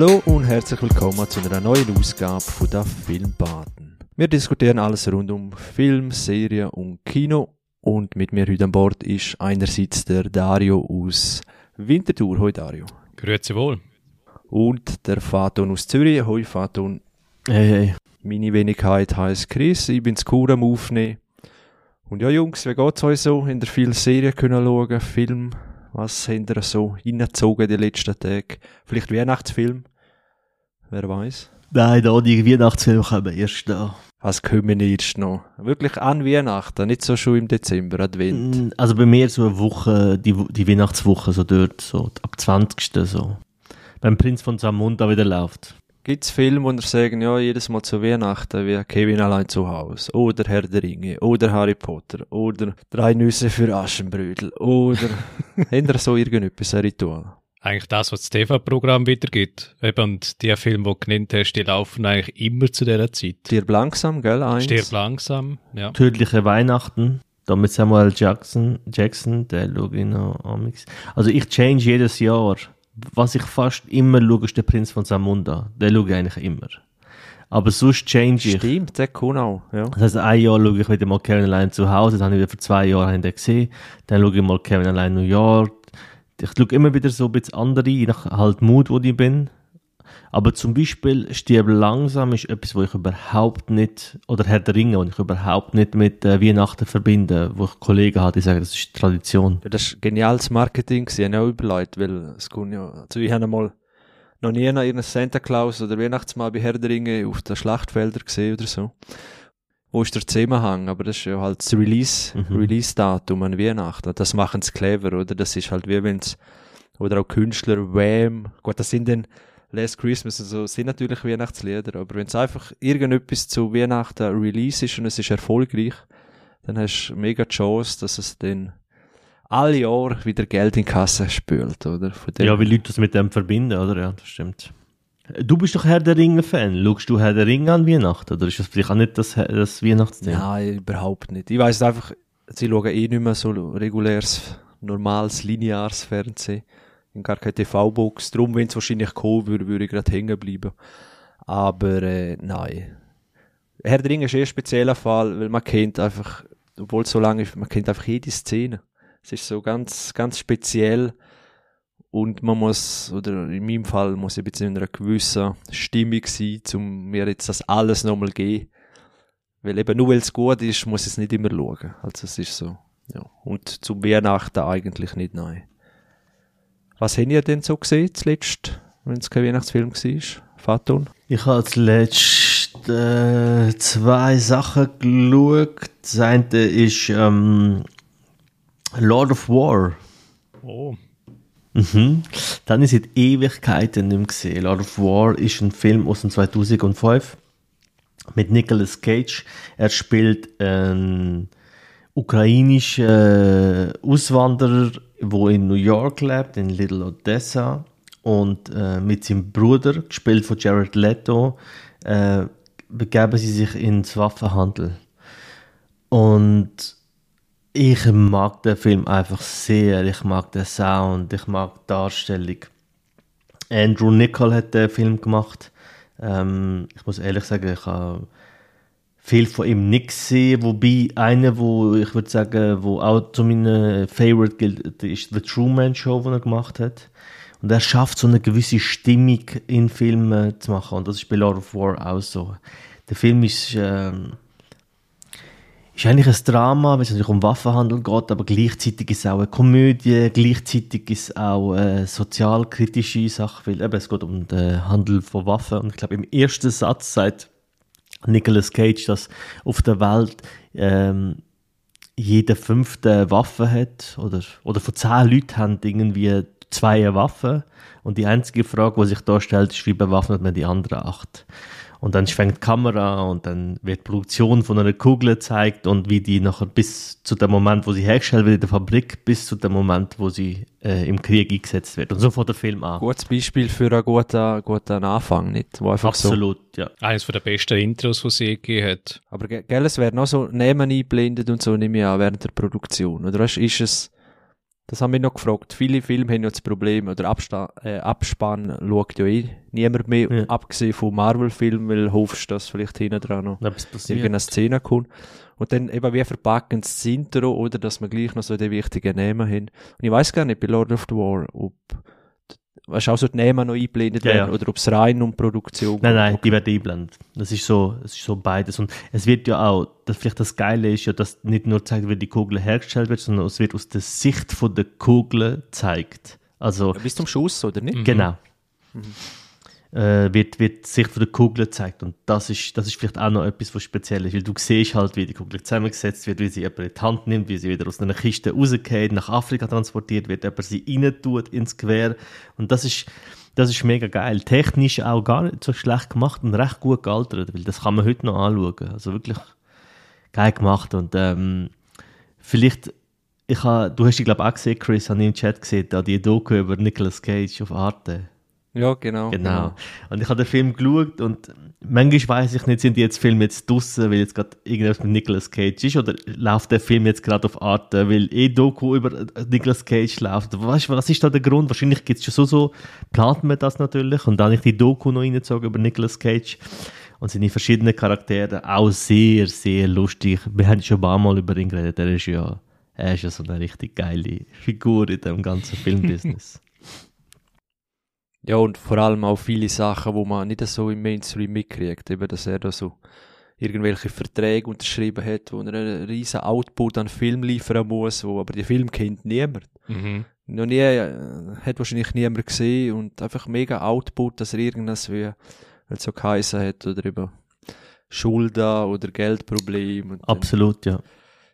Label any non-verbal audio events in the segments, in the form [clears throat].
Hallo und herzlich willkommen zu einer neuen Ausgabe von der Filmbaden. Wir diskutieren alles rund um Film, Serie und Kino und mit mir heute an Bord ist einerseits der Dario aus Winterthur. Hoi Dario. Grüezi wohl. Und der Faton aus Zürich. Hoi Faton. Hey, hey. Meine Wenigkeit heisst Chris, ich bin zu Kur am Aufnehmen. Und ja Jungs, wie geht's euch so? In der viel Serien können schauen, Film, was habt ihr so hingezogen die letzten Tage? Vielleicht Weihnachtsfilm? Wer weiß? Nein, da die Weihnachtsfilme kommen erst da. Was kommen jetzt noch? Wirklich an Weihnachten, nicht so schon im Dezember, Advent. Mm, Also bei mir so eine Woche, die, die Weihnachtswoche, so dort, so ab 20. so. Beim Prinz von Zamunda wieder läuft. Gibt's Filme, wo ihr sagen, ja, jedes Mal zu Weihnachten wie Kevin allein zu Hause, oder Herr der Ringe, oder Harry Potter, oder Drei Nüsse für Aschenbrödel, oder [laughs] ihr so irgendetwas, ein Ritual? Eigentlich das, was das TV-Programm wiedergibt. Eben, und die Filme, die du genannt hast, die laufen eigentlich immer zu dieser Zeit. Stirb langsam, gell, eins? Stirb langsam, ja. Tödliche Weihnachten. Da mit Samuel Jackson, Jackson, der schaue ich noch amix. Also ich change jedes Jahr. Was ich fast immer schaue, ist der Prinz von Zamunda. Den schaue ich eigentlich immer. Aber sonst change ich. Stimmt, der kann auch, ja. Das heißt, ein Jahr schaue ich wieder mal Kevin allein zu Hause, dann habe ich wieder vor zwei Jahren gesehen. Dann schaue ich mal Kevin allein New York. Ich schaue immer wieder so ein bisschen andere, je nach halt Mut, wo ich bin. Aber zum Beispiel Stirb langsam ist etwas, wo ich überhaupt nicht, oder Herr der Ringe, wo ich überhaupt nicht mit äh, Weihnachten verbinde, wo ich Kollegen habe, die sagen, das ist Tradition. Ja, Das war geniales Marketing, ich habe auch überlegt, weil es kommt ja, also ich habe einmal noch nie einen Santa Claus oder Weihnachtsmann bei Herr der Ringe auf den Schlachtfeldern gesehen oder so. Wo ist der Zusammenhang? Aber das ist ja halt das Release, Mhm. Release-Datum an Weihnachten. Das machen sie clever, oder? Das ist halt wie wenn's, oder auch Künstler, Wham, gut, das sind dann Last Christmas und so, sind natürlich Weihnachtslieder, aber wenn es einfach irgendetwas zu Weihnachten Release ist und es ist erfolgreich, dann hast du mega die Chance, dass es dann alle Jahre wieder Geld in die Kasse spült, oder? Ja, wie Leute das mit dem verbinden, oder? Ja, das stimmt. Du bist doch Herr der Ringe-Fan. Schaust du Herr der Ringe an Weihnachten? Oder ist das vielleicht auch nicht das, das Weihnachtsthema? Nein, überhaupt nicht. Ich weiss einfach, sie schauen eh nicht mehr so reguläres, normales, lineares Fernsehen. Gar keine TV-Box. Darum, wenn es wahrscheinlich kommen würde, würde ich gerade hängen bleiben. Aber, äh, nein. Herr der Ringe ist eh ein spezieller Fall, weil man kennt einfach, obwohl es so lange ist, man kennt einfach jede Szene. Es ist so ganz, ganz speziell. Und man muss, oder in meinem Fall muss ich ein bisschen in einer gewissen Stimmung sein, um mir jetzt das alles nochmal geben. Weil eben nur weil es gut ist, muss ich es nicht immer schauen. Also es ist so, ja. Und zum Weihnachten eigentlich nicht, nein. Was habt ihr denn so gesehen zuletzt, wenn es kein Weihnachtsfilm war? Faton? Ich habe zuletzt äh, zwei Sachen geschaut. Das eine ist ähm, Lord of War. Oh. Mhm. Dann ist seit Ewigkeiten nicht mehr gesehen. Lord of War ist ein Film aus dem 2005 mit Nicolas Cage. Er spielt einen ukrainischen Auswanderer, wo in New York lebt, in Little Odessa. Und äh, mit seinem Bruder, gespielt von Jared Leto, äh, begeben sie sich ins Waffenhandel. Und ich mag den Film einfach sehr. Ich mag den Sound, ich mag die Darstellung. Andrew Nichol hat den Film gemacht. Ähm, ich muss ehrlich sagen, ich habe viel von ihm nicht gesehen. Wobei einer, wo ich würde sagen, wo auch zu meinen Favorite gilt, ist The Truman Show, den er gemacht hat. Und er schafft so eine gewisse Stimmung in Filmen zu machen. Und das ist bei Lord of War auch so. Der Film ist ähm, ist eigentlich ein Drama, weil es natürlich um Waffenhandel geht, aber gleichzeitig ist es auch eine Komödie, gleichzeitig ist es auch eine sozialkritische Sache, weil eben, es geht um den Handel von Waffen. Und ich glaube, im ersten Satz sagt Nicolas Cage, dass auf der Welt ähm, jeder fünfte Waffe hat, oder, oder von zehn Leuten haben irgendwie zwei Waffen. Und die einzige Frage, die sich da stellt, ist, wie bewaffnet man die anderen acht? Und dann fängt die Kamera an und dann wird die Produktion von einer Kugel gezeigt und wie die nachher bis zu dem Moment, wo sie hergestellt wird in der Fabrik, bis zu dem Moment, wo sie äh, im Krieg eingesetzt wird. Und so fängt der Film an. Gutes Beispiel für einen guten, guten Anfang, nicht? Wo einfach so. Absolut, ja. Eines der besten Intros, die sie je gegeben hat. Aber ge- gell, es werden auch so Namen eingeblendet und so, nehme ich an, während der Produktion. Oder ist es, Das haben wir noch gefragt. Viele Filme haben ja das Problem, oder Absta äh, Abspann schaut ja eh niemand mehr, Ja. abgesehen von Marvel-Filmen, weil hoffst, dass vielleicht hinten dran noch irgendeine Szene kommt. Und dann eben, wie verpacken das Intro, oder dass wir gleich noch so die wichtigen Namen haben. Und ich weiß gar nicht, bei Lord of the War, ob, weißt du, auch so die Namen noch eingeblendet Ja, werden, ja. oder ob es rein um Produktion Nein, nein, geht. die werden eingeblendet. Das ist so, es ist so beides. Und es wird ja auch, das, vielleicht das Geile ist ja, dass nicht nur zeigt, wie die Kugel hergestellt wird, sondern es wird aus der Sicht von der Kugel gezeigt. Also, Bis zum Schuss, oder nicht? genau. Äh, wird, wird die Sicht von der Kugel gezeigt. Und das ist, das ist vielleicht auch noch etwas, was speziell ist. Weil du siehst halt, wie die Kugel zusammengesetzt wird, wie sie jemand in die Hand nimmt, wie sie wieder aus einer Kiste rausgeht, nach Afrika transportiert wird, jemand sie rein tut ins Gewehr. Und das ist, das ist mega geil. Technisch auch gar nicht so schlecht gemacht und recht gut gealtert, weil das kann man heute noch anschauen. Also wirklich geil gemacht. Und ähm, vielleicht, ich ha, du hast die glaube ich auch gesehen, Chris, habe ich im Chat gesehen, da die Doku über Nicolas Cage auf Arte. Ja, genau. Genau. Und ich habe den Film geschaut und manchmal weiß ich nicht, sind die jetzt Filme jetzt draussen, weil jetzt gerade irgendwas mit Nicolas Cage ist oder läuft der Film jetzt gerade auf Arte, weil eh Doku über äh, Nicolas Cage läuft. Weißt du, was ist da der Grund? Wahrscheinlich gibt es schon so, so, plant man das natürlich und dann habe ich die Doku noch reingezogen über Nicolas Cage und seine verschiedenen Charaktere, auch sehr, sehr lustig. Wir haben schon ein paar Mal über ihn geredet, er ist ja, er ist ja so eine richtig geile Figur in dem ganzen [laughs] Filmbusiness. Ja, und vor allem auch viele Sachen, wo man nicht so im Mainstream mitkriegt. Eben, dass er da so irgendwelche Verträge unterschrieben hat, wo er einen riesen Output an Film liefern muss, wo aber die Film kennt niemand. Mhm. Noch nie, äh, hat wahrscheinlich niemand gesehen und einfach mega Output, dass er irgendwas wie, weil so geheißen hat, oder über Schulden oder Geldprobleme. Und dann- Absolut, ja.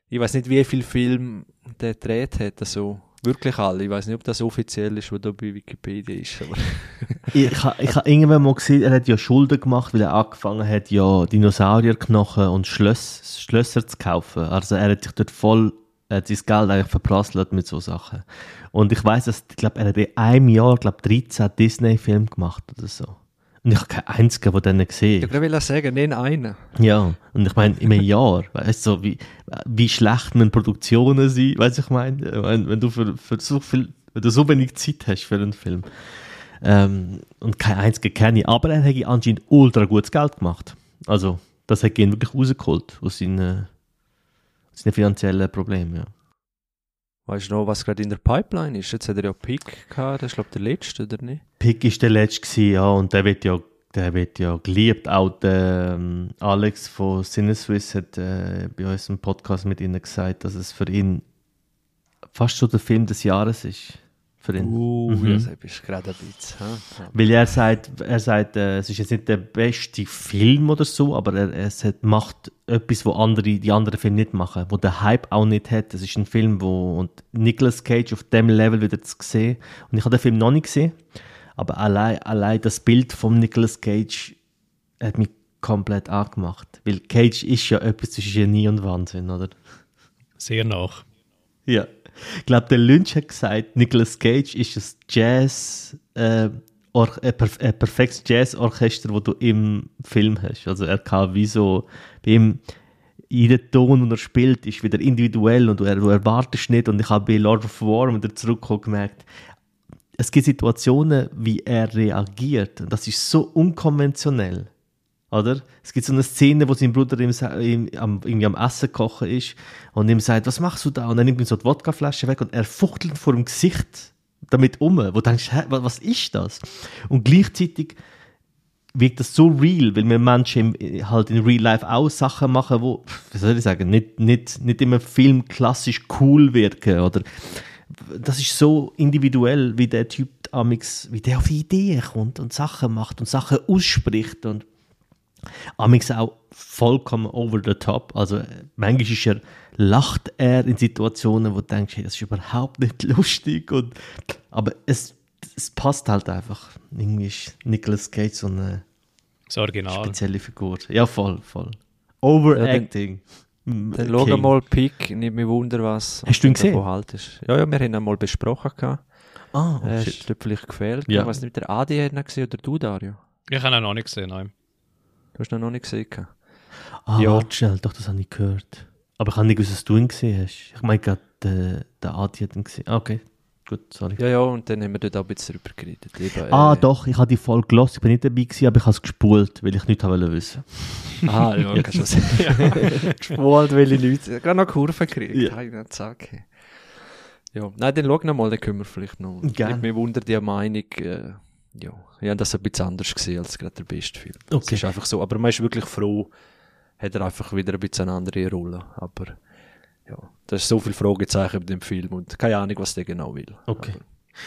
ich weiß nicht, wie viel Film der gedreht hat, also wirklich alle. Ich weiß nicht, ob das offiziell ist, was da bei Wikipedia ist. Aber [laughs] Ich habe ich ha irgendwann mal gesehen, er hat ja Schulden gemacht, weil er angefangen hat, ja Dinosaurierknochen und Schlöss, Schlösser zu kaufen. Also er hat sich dort voll, er hat sein Geld eigentlich verprasselt mit so Sachen. Und ich weiß, dass, ich glaube, er hat in einem Jahr, glaube 13 Disney-Filme gemacht oder so. Und ich habe keinen einzigen von denen gesehen. ich will sagen, nenn einen. Ja, und ich meine, in einem Jahr, [laughs] weißt du, so wie, wie schlecht müssen Produktionen sein, weißt du, ich meine, mein, wenn du für, für so viel, wenn du so wenig Zeit hast für einen Film, ähm, und kein einziger kenne ich, aber er hat anscheinend ultra gutes Geld gemacht. Also, das hat ihn wirklich rausgeholt aus seinen, aus seinen finanziellen Problemen, ja. Weißt du noch, was gerade in der Pipeline ist? Jetzt hat er ja Pick gehabt, das ist glaube ich der letzte, oder nicht? Pick ist der letzte gewesen, ja, und der wird ja, der wird ja geliebt. Auch der ähm, Alex von Cineswiss hat äh, bei uns im Podcast mit ihnen gesagt, dass es für ihn fast so der Film des Jahres ist. Für ihn. Uh, Mhm. das ist gerade ein bisschen. Weil er sagt, er sagt, äh, es ist jetzt nicht der beste Film oder so, aber er, es hat, macht etwas, wo andere, die anderen Filme nicht machen, wo der Hype auch nicht hat. Es ist ein Film, wo und Nicolas Cage auf dem Level wieder zu sehen. Und ich habe den Film noch nicht gesehen, aber allein, allein das Bild von Nicolas Cage hat mich komplett angemacht. Weil Cage ist ja etwas zwischen Genie und Wahnsinn, oder? Sehr nach. Ja. Ich glaube, der Lynch hat gesagt, Nicolas Cage ist ein Jazz, äh, ein, perf ein perfektes Jazzorchester, das du im Film hast. Also er kann wie so, bei ihm, jeder Ton, den er spielt, ist wieder individuell und du, du erwartest nicht. Und ich habe bei Lord of War, wenn er zurückkommt, gemerkt, es gibt Situationen, wie er reagiert. Und das ist so unkonventionell. Oder? Es gibt so eine Szene, wo sein Bruder ihm, ihm am, irgendwie am Essen kochen ist und ihm sagt, was machst du da? Und er nimmt ihm so die Wodkaflasche weg und er fuchtelt vor dem Gesicht damit um. Wo du denkst, hä, wa- was ist das? Und gleichzeitig wirkt das so real, weil wir Menschen halt in Real Life auch Sachen machen, wo, wie soll ich sagen, nicht, nicht, nicht immer Film klassisch cool wirken oder das ist so individuell, wie der Typ amix, wie der auf Ideen kommt und Sachen macht und Sachen ausspricht und amix auch vollkommen over the top. Also äh, manchmal ist er, lacht er in Situationen, wo du denkst, hey, das ist überhaupt nicht [laughs] lustig und aber es, es passt halt einfach. Irgendwie ist Nicolas Cage so eine Das Original. spezielle Figur. Ja, voll, voll. Overacting. Dann King. schau mal Pick, nicht mich wunder, was Hast du ihn gesehen? haltest. Ja, ja, wir haben ihn mal besprochen. Gehabt. Ah, oh, äh, shit. ist dir vielleicht gefehlt. Ja. Ich weiß nicht, der Adi hat ihn gesehen oder du, Dario. Ich habe ihn noch nicht gesehen, nein. Du hast ihn noch nicht gesehen. Ah, Ja. warte schnell, doch, das habe ich gehört. Aber ich habe nicht gewusst, dass du ihn gesehen hast. Ich meine gerade, der, der Adi hat ihn gesehen. Ah, Okay, Gut, sorry. Ja, ja, und dann haben wir dort auch ein bisschen drüber geredet. Eben, Ah, äh, doch, ich habe die Folge gelost, ich bin nicht dabei gewesen, aber ich habe es gespult, weil ich nichts wollte wissen. [laughs] Ah, ja, kannst du sagen. ja. [laughs] Gespult, welche Leute. Gerade noch Kurven gekriegt. Ja. Ja. Zack. Ja, nein, dann schau noch mal, dann können wir vielleicht noch. Gerne. Ich mir wundert die Meinung, äh, ja, ich habe das ein bisschen anders gesehen als gerade der beste Film. Das Okay. ist einfach so. Aber man ist wirklich froh, hat er einfach wieder ein bisschen eine andere Rolle. Aber ja, da ist so viel Fragezeichen bei dem Film und keine Ahnung, was der genau will. Okay. Aber,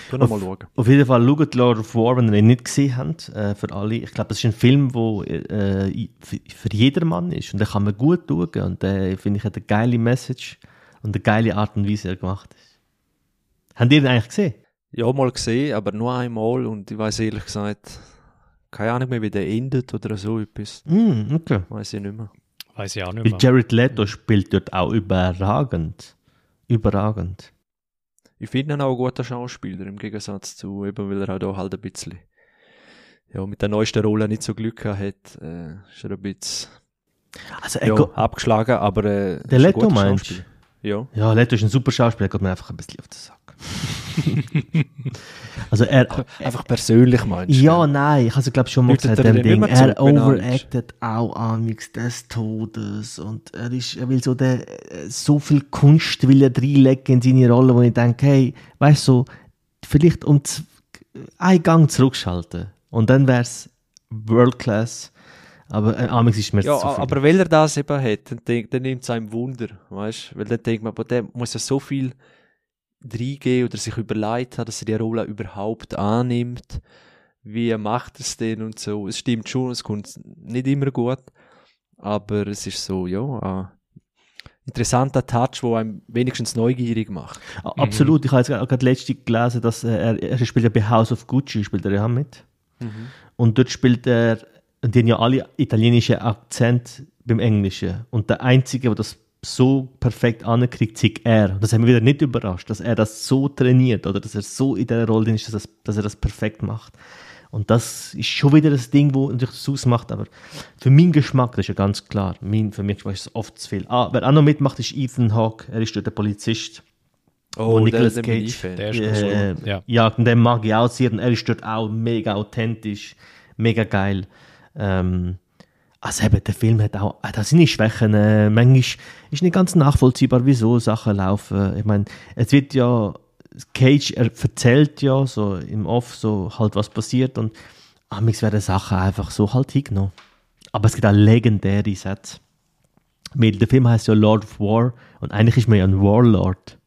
tu noch mal schauen. Auf jeden Fall schaut Lord of War, wenn ihr ihn nicht gesehen habt, äh, für alle. Ich glaube, das ist ein Film, der äh, für, für jedermann ist. Und den kann man gut schauen. Und der, finde ich, hat eine geile Message und eine geile Art und Weise, wie er gemacht ist. Habt ihr den eigentlich gesehen? Ja, mal gesehen, aber nur einmal und ich weiß ehrlich gesagt, keine Ahnung mehr, wie der endet oder so etwas. Mm, okay. Weiß ich nicht mehr. Weiß ich auch nicht Weil mehr. Jared Leto spielt dort auch überragend. Überragend. Ich finde ihn auch ein guter Schauspieler, im Gegensatz zu, eben weil er auch da halt ein bisschen, ja, mit der neuesten Rolle nicht so Glück gehabt hat, äh, ist er ein bisschen, Also, ja, abgeschlagen, aber, äh, ist Der ein Leto guter meinst. Ja. ja, Leto ist ein super Schauspieler, er geht mir einfach ein bisschen auf Sack. [laughs] also, er, Einfach persönlich meinst du? Ja, nein, ich glaube schon mal Läutet gesagt, er dem Ding. Er er overacted auch amix des Todes und er ist, er will so der, so viel Kunst will er reinlegen in seine Rolle, wo ich denke, hey, weißt du, so, vielleicht um einen Gang zurückschalten und dann wäre es World Class, aber äh, amix ist mir Ja, zu viel. aber weil er das eben hat, dann, dann nimmt es einem Wunder, weißt du? Weil dann denkt man, aber der muss ja so viel reingehen oder sich überlegt haben, dass er die Rolle überhaupt annimmt. Wie macht er es denn und so. Es stimmt schon, es kommt nicht immer gut, aber es ist so, ja, ein interessanter Touch, der einem wenigstens neugierig macht. Absolut, ich habe jetzt gerade letztens gelesen, dass äh, er, er spielt ja bei House of Gucci, spielt er ja mit. Und dort spielt er, und die haben ja alle italienische Akzent beim Englischen. Und der Einzige, der das so perfekt ankriegt, ist er. Und das hat mich wieder nicht überrascht, dass er das so trainiert oder dass er so in der Rolle ist, dass, das, dass er das perfekt macht. Und das ist schon wieder das Ding, wo natürlich das ausmacht, aber für meinen Geschmack, das ist ja ganz klar, mein, für mich ist es oft zu viel. Ah, wer auch noch mitmacht, ist Ethan Hawke, er ist dort der Polizist. Oh, Nicolas der, Cage. Der ist Äh, cool. Ja. ja, und den mag ich auch sehr. Und er ist dort auch mega authentisch, mega geil. Ähm, also eben, der Film hat auch, hat auch seine Schwächen. Äh, manchmal ist nicht ganz nachvollziehbar, wieso Sachen laufen. Ich meine, es wird ja, Cage er erzählt ja so im Off so halt, was passiert. Und amigs werden Sachen einfach so halt hingenommen. Aber es gibt auch legendäre Sätze. Weil der Film heißt ja Lord of War und eigentlich ist man ja ein Warlord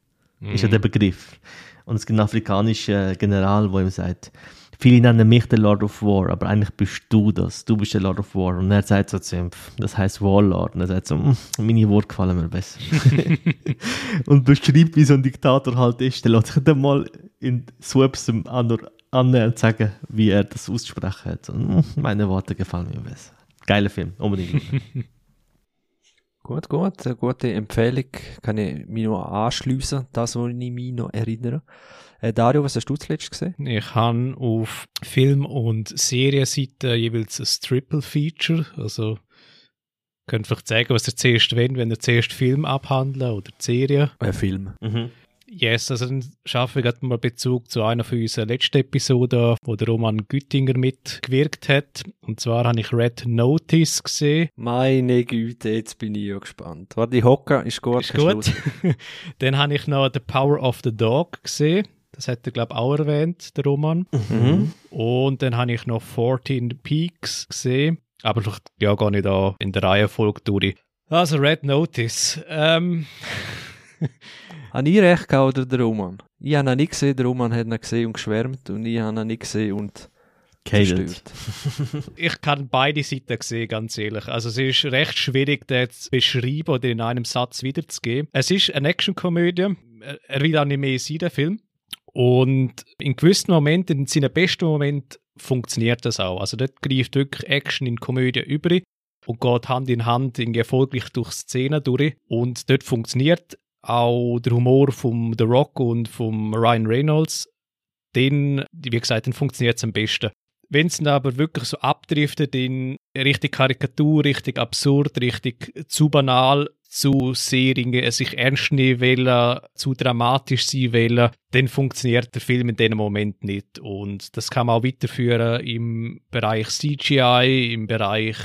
ist ja der Begriff. Und es gibt einen afrikanischen General, der ihm sagt, viele nennen mich der Lord of War, aber eigentlich bist du das. Du bist der Lord of War. Und er sagt so zu ihm, das heißt Warlord. Und er sagt so, "Mm, meine Worte gefallen mir besser. [laughs] und beschreibt, wie so ein Diktator halt ist. Der lässt sich dann mal in Swaps an und sagen, wie er das aussprechen hat. Und, "Mm, meine Worte gefallen mir besser. Geiler Film, unbedingt. [laughs] Gut, gut, eine gute Empfehlung. Kann ich mich noch anschliessen, das, was ich mich noch erinnere. Äh, Dario, was hast du zuletzt gesehen? Ich habe auf Film- und Serienseite jeweils ein Triple-Feature. Also, könnt vielleicht sagen, was ihr zuerst wollt, wenn ihr zuerst Film abhandeln oder die Serie. Ein Film. mhm. Yes, also dann schaffe ich gerade mal Bezug zu einer von unseren letzten Episoden, wo der Roman Güttinger mitgewirkt hat. Und zwar habe ich Red Notice gesehen. Meine Güte, jetzt bin ich ja gespannt. Warte, die Hocke ist gut. Ist gut. [laughs] dann habe ich noch The Power of the Dog gesehen. Das hat er, glaube ich, auch erwähnt, der Roman. Mhm. Und dann habe ich noch 14 Peaks gesehen. Aber vielleicht ja gar nicht da in der Reihenfolge durch. Also Red Notice. Ähm, [laughs] Habe ich recht gehabt oder der Roman? Ich habe ihn nicht gesehen, der Roman hat ihn gesehen und geschwärmt und ich habe ihn nicht gesehen und zerstört. [laughs] ich kann beide Seiten sehen, ganz ehrlich. Also es ist recht schwierig, den zu beschreiben oder in einem Satz wiederzugeben. Es ist eine Actionkomödie. Er- Er will auch nicht mehr sein, der Film. Und in gewissen Momenten, in seinen besten Momenten, funktioniert das auch. Also dort greift wirklich Action in Komödie über und geht Hand in Hand irgendwie erfolgreich durch Szenen durch. Und dort funktioniert auch der Humor vom The Rock und vom Ryan Reynolds. Den, wie gesagt, dann funktioniert es am besten. Wenn es aber wirklich so abdriftet in richtig Karikatur, richtig absurd, richtig zu banal, zu sehr sich ernst nehmen wollen, zu dramatisch sein wollen, dann funktioniert der Film in dem Moment nicht. Und das kann man auch weiterführen im Bereich CGI, im Bereich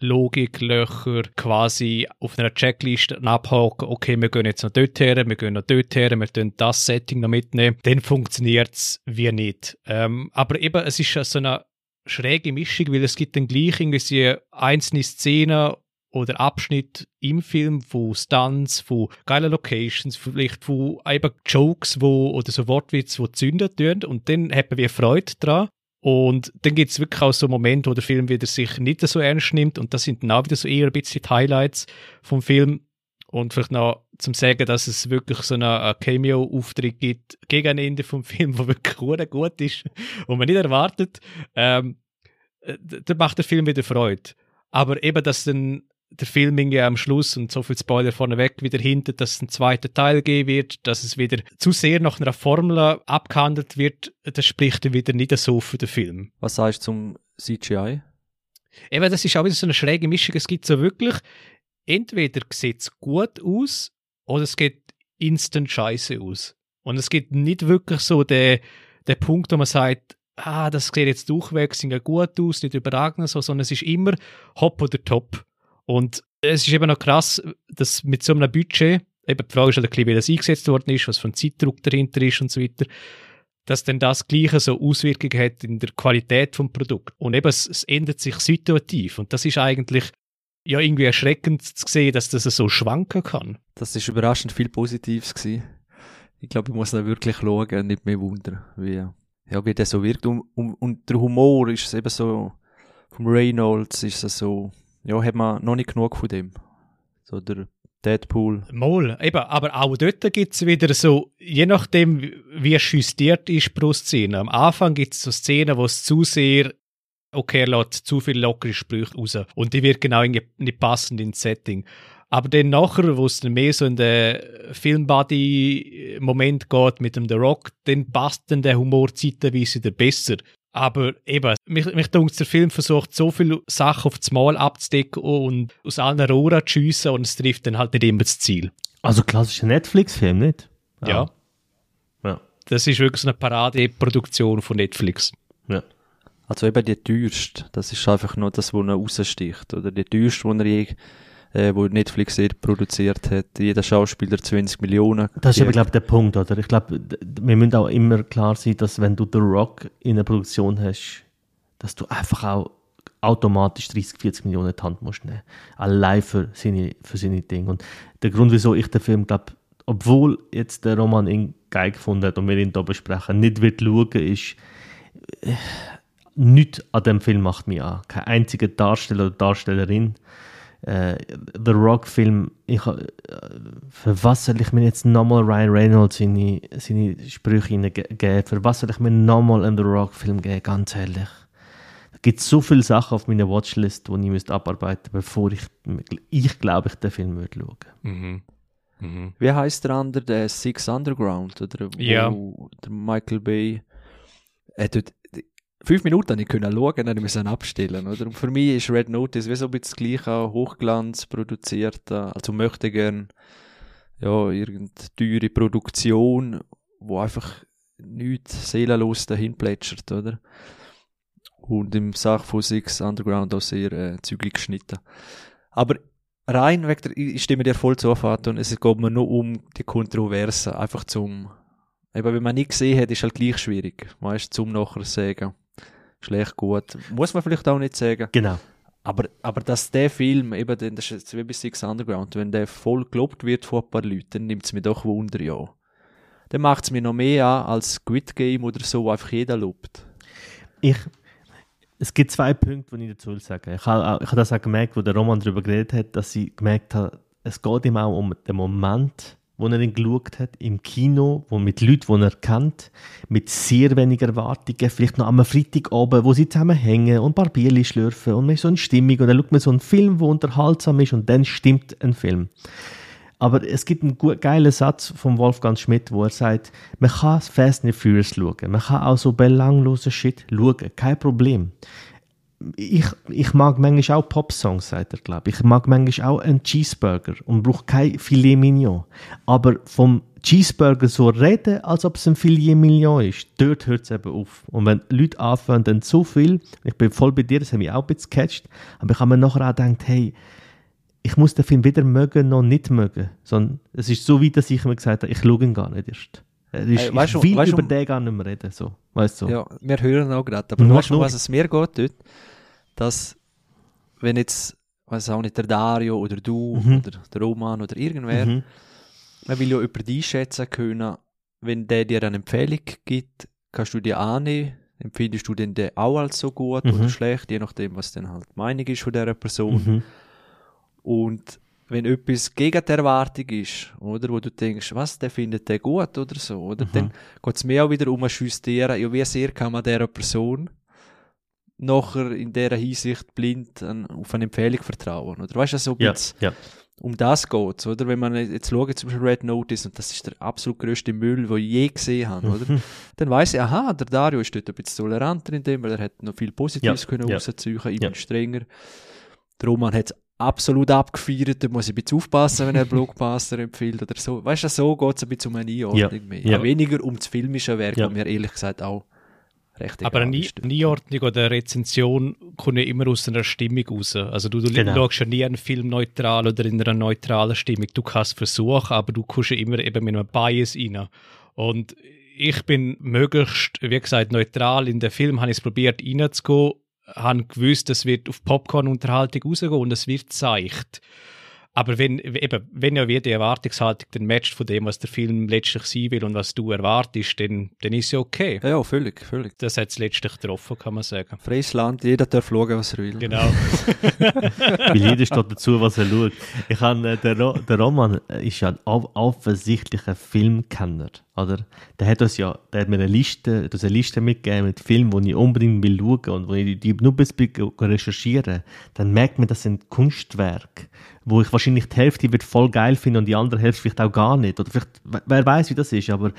Logiklöcher quasi auf einer Checkliste abhaken, okay, wir gehen jetzt noch dort her, wir gehen noch dort her, wir tun das Setting noch mitnehmen, dann funktioniert es wie nicht. Ähm, aber eben, es ist so eine schräge Mischung, weil es gibt dann gleich irgendwie einzelne Szenen oder Abschnitt im Film von Stunts, von geilen Locations, vielleicht von eben Jokes wo, oder so Wortwitze, die zünden tun und dann haben wir Freude dran. Und dann gibt es wirklich auch so Momente, wo der Film wieder sich nicht so ernst nimmt und das sind dann auch wieder so eher ein bisschen die Highlights vom Film. Und vielleicht noch zum sagen, dass es wirklich so einen Cameo-Auftritt gibt gegen Ende vom Film, [laughs] wo wirklich gut ist und man nicht erwartet, ähm, äh, dann macht der Film wieder Freude. Aber eben, dass dann der Film irgendwie am Schluss und so viel Spoiler vorneweg wieder hinter, dass es einen zweiten Teil geben wird, dass es wieder zu sehr nach einer Formel abgehandelt wird, das spricht dann wieder nicht so für den Film. Was sagst du zum CGI? Eben, das ist auch wieder so eine schräge Mischung. Es gibt so wirklich, entweder sieht es gut aus oder es geht instant scheiße aus. Und es gibt nicht wirklich so den, den Punkt, wo man sagt, ah, das sieht jetzt durchwegs gut aus, nicht überragend so, sondern es ist immer hopp oder top. Und es ist eben noch krass, dass mit so einem Budget, eben die Frage ist halt wie das eingesetzt worden ist, was für ein Zeitdruck dahinter ist und so weiter, dass dann das Gleiche so Auswirkungen hat in der Qualität vom Produkt. Und eben, es, es ändert sich situativ. Und das ist eigentlich ja irgendwie erschreckend zu sehen, dass das so schwanken kann. Das ist überraschend viel Positives gewesen. Ich glaube, ich muss da wirklich schauen und nicht mehr wundern, wie, ja, wie das so wirkt. Und, und, und der Humor ist eben so, vom Reynolds ist es so, ja, hat man noch nicht genug von dem. So der Deadpool. Mal, eben, aber auch dort gibt es wieder so, je nachdem, wie justiert ist pro Szene. Am Anfang gibt es so Szenen, wo es zu sehr, okay, er lässt zu viel lockere Sprüche raus. Und die wirken auch nicht passend ins Setting. Aber dann nachher, wo es dann mehr so in den Filmbody-Moment geht mit dem The Rock, dann passt dann der Humor zeitweise wieder besser. Aber eben, mich, mich denkt, der Film versucht so viele Sachen auf das Mal abzudecken und aus allen Rohren zu schiessen und es trifft dann halt nicht immer das Ziel. Also klassischer Netflix-Film, nicht? Ja. ja. Das ist wirklich so eine Paradeproduktion von Netflix. Ja. Also eben die teuerste, das ist einfach nur das, was er raussticht. Oder die teuerste, die er je äh, wo Netflix produziert hat. Jeder Schauspieler 20 Millionen. Das ist aber, glaube ich, der Punkt, oder? Ich glaube, wir müssen auch immer klar sein, dass wenn du The Rock in einer Produktion hast, dass du einfach auch automatisch 30, 40 Millionen in die Hand musst nehmen. Allein für seine, für seine Dinge. Und der Grund, wieso ich den Film, glaube obwohl jetzt der Roman ihn geil gefunden hat und wir ihn hier besprechen, nicht wird schauen, ist, äh, nichts an dem Film macht mich an. Kein einziger Darsteller oder Darstellerin äh, The Rock-Film, ich, äh, für was soll ich mir jetzt nochmal Ryan Reynolds seine, seine Sprüche geben? Für was soll ich mir nochmal einen The Rock-Film geben? Ganz ehrlich. Da gibt so viele Sachen auf meiner Watchlist, die ich müsste abarbeiten bevor ich, ich glaube, ich den Film würde schauen. Mhm. Mhm. Wie heißt der andere? Der Six Underground? Oder wo ja. der Michael Bay. Er tut, fünf Minuten ich können schauen, dann müssen abstellen, oder? Und für mich ist Red Notice wie so ein bisschen das gleiche, Hochglanz produziert, also möchte gern, ja, irgendeine teure Produktion, wo einfach nichts seelenlos dahin plätschert, oder? Und im Sach Underground auch sehr äh, zügig geschnitten. Aber rein ich stimme dir voll zu, und es geht mir nur um die Kontroverse, einfach zum, eben, wenn man nicht gesehen hat, ist halt gleich schwierig, weißt, zum nachher sagen schlecht, gut. Muss man vielleicht auch nicht sagen. Genau. Aber, aber dass der Film, eben, das ist jetzt wie bei Six Underground, wenn der voll gelobt wird von ein paar Leuten, dann nimmt es mir doch Wunder, ja. Dann macht es mir noch mehr an als Squid Game oder so, wo einfach jeder lobt. Ich, es gibt zwei Punkte, die ich dazu sagen Ich habe, ich habe das auch gemerkt, wo der Roman darüber geredet hat, dass ich gemerkt habe, es geht ihm auch um den Moment, wo er ihn geschaut hat, im Kino, wo mit Leuten, die er kennt, mit sehr wenig Erwartungen, vielleicht noch am Freitagabend, wo sie zusammen hängen und Barbierli schlürfen und man ist so in Stimmung und dann schaut man so einen Film, der unterhaltsam ist und dann stimmt ein Film. Aber es gibt einen geilen Satz von Wolfgang Schmidt, wo er sagt, man kann Fast and Furious schauen, man kann auch so belanglosen Shit schauen, kein Problem. Ich, ich mag manchmal auch Popsongs, sagt er, glaube ich. Ich mag manchmal auch einen Cheeseburger und brauche kein Filet Mignon. Aber vom Cheeseburger so reden, als ob es ein Filet Mignon ist, dort hört es eben auf. Und wenn Leute anfangen, dann so viel, ich bin voll bei dir, das hat mich auch ein bisschen gecatcht, aber ich habe mir nachher auch gedacht, hey, ich muss den Film weder mögen noch nicht mögen. Sondern es ist so weit, dass ich mir gesagt habe, ich schaue ihn gar nicht erst. Äh, ich, weißt ich will weißt über den gar nicht mehr reden. So. Weißt du? Ja, wir hören auch gerade. Aber weißt du, um was es mir geht dort? Dass, wenn jetzt, weiß auch nicht, der Dario oder du Mhm. oder der Roman oder irgendwer, Mhm. man will ja jemanden einschätzen können, wenn der dir eine Empfehlung gibt, kannst du die annehmen, empfindest du den den auch als so gut Mhm. oder schlecht, je nachdem, was dann halt die Meinung ist von dieser Person. Mhm. Und wenn etwas gegen die Erwartung ist, oder, wo du denkst, was, der findet der gut oder so, oder, Mhm. dann geht es mir auch wieder um ein Justieren, ja, wie sehr kann man dieser Person nachher in dieser Hinsicht blind an, auf eine Empfehlung vertrauen, oder, weißt du, so ein Ja, ja. um das geht oder, wenn man jetzt schaut, zum Beispiel Red Notice, und das ist der absolut grösste Müll, den ich je gesehen habe, oder, [laughs] dann weiss ich, aha, der Dario ist dort ein bisschen toleranter in dem, weil er hat noch viel Positives Ja, können ja. rausziehen, ich bin strenger. Der Roman hat es absolut abgefeiert, da muss ich ein bisschen aufpassen, wenn er [laughs] Blockbuster empfiehlt oder so. Weißt du, so geht es ein bisschen um eine Einordnung mehr. weniger um das filmische Werk, Ja. wo mir ehrlich gesagt auch recht Aber eine Einordnung oder eine Rezension kommt ja immer aus einer Stimmung raus. Also du, du Genau. schaust ja nie einen Film neutral oder in einer neutralen Stimmung. Du kannst versuchen, aber du kommst ja immer eben mit einem Bias rein. Und ich bin möglichst, wie gesagt, neutral in den Film, habe ich es probiert reinzugehen, habe gewusst, es wird auf Popcorn-Unterhaltung rausgehen und es wird zeigt. Aber wenn, eben, wenn ja wie die Erwartungshaltung dann matcht von dem, was der Film letztlich sein will und was du erwartest, dann, dann ist ja okay. Ja, ja, völlig, völlig. Das hat es letztlich getroffen, kann man sagen. Freies Land, jeder darf schauen, was er will. Genau. [laughs] Weil jeder steht dazu, was er schaut. Ich habe, äh, der, Ro der Roman ist ja ein off- offensichtlicher Filmkenner. Oder? Der hat uns ja, der hat mir eine Liste, eine Liste mitgegeben mit Filmen, die ich unbedingt will schauen und wo ich die nur bis recherchieren. Dann merkt man, das sind Kunstwerke, wo ich wahrscheinlich die Hälfte wird voll geil finden und die andere Hälfte vielleicht auch gar nicht. Oder vielleicht, wer- weiß, wie das ist, aber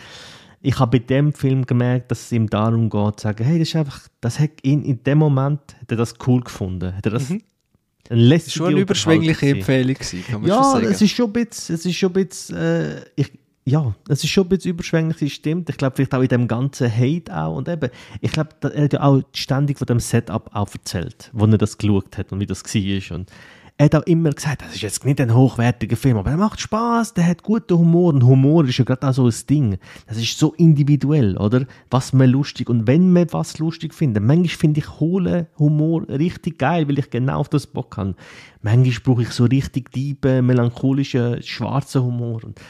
ich habe bei dem Film gemerkt, dass es ihm darum geht, zu sagen, hey, das ist einfach, das hat ihn in dem Moment, hat er das cool gefunden. Hat er das, ein Das war lässige schon eine überschwängliche Empfehlung, gewesen, kann man ja, schon sagen. es ist schon ein bisschen, es ist schon ein bisschen, äh, ich, ja, es ist schon ein bisschen überschwänglich, das stimmt. Ich glaube, vielleicht auch in dem ganzen Hate auch. Und eben, ich glaube, er hat ja auch ständig von dem Setup auch erzählt, wo er das geschaut hat und wie das war. Und er hat auch immer gesagt, das ist jetzt nicht ein hochwertiger Film, aber er macht Spaß, der hat guten Humor. Und Humor ist ja gerade auch so ein Ding. Das ist so individuell, oder? Was man lustig und wenn man was lustig findet. Manchmal finde ich hohlen Humor richtig geil, weil ich genau auf das Bock habe. Manchmal brauche ich so richtig tiefen, melancholischen, schwarzen Humor. Und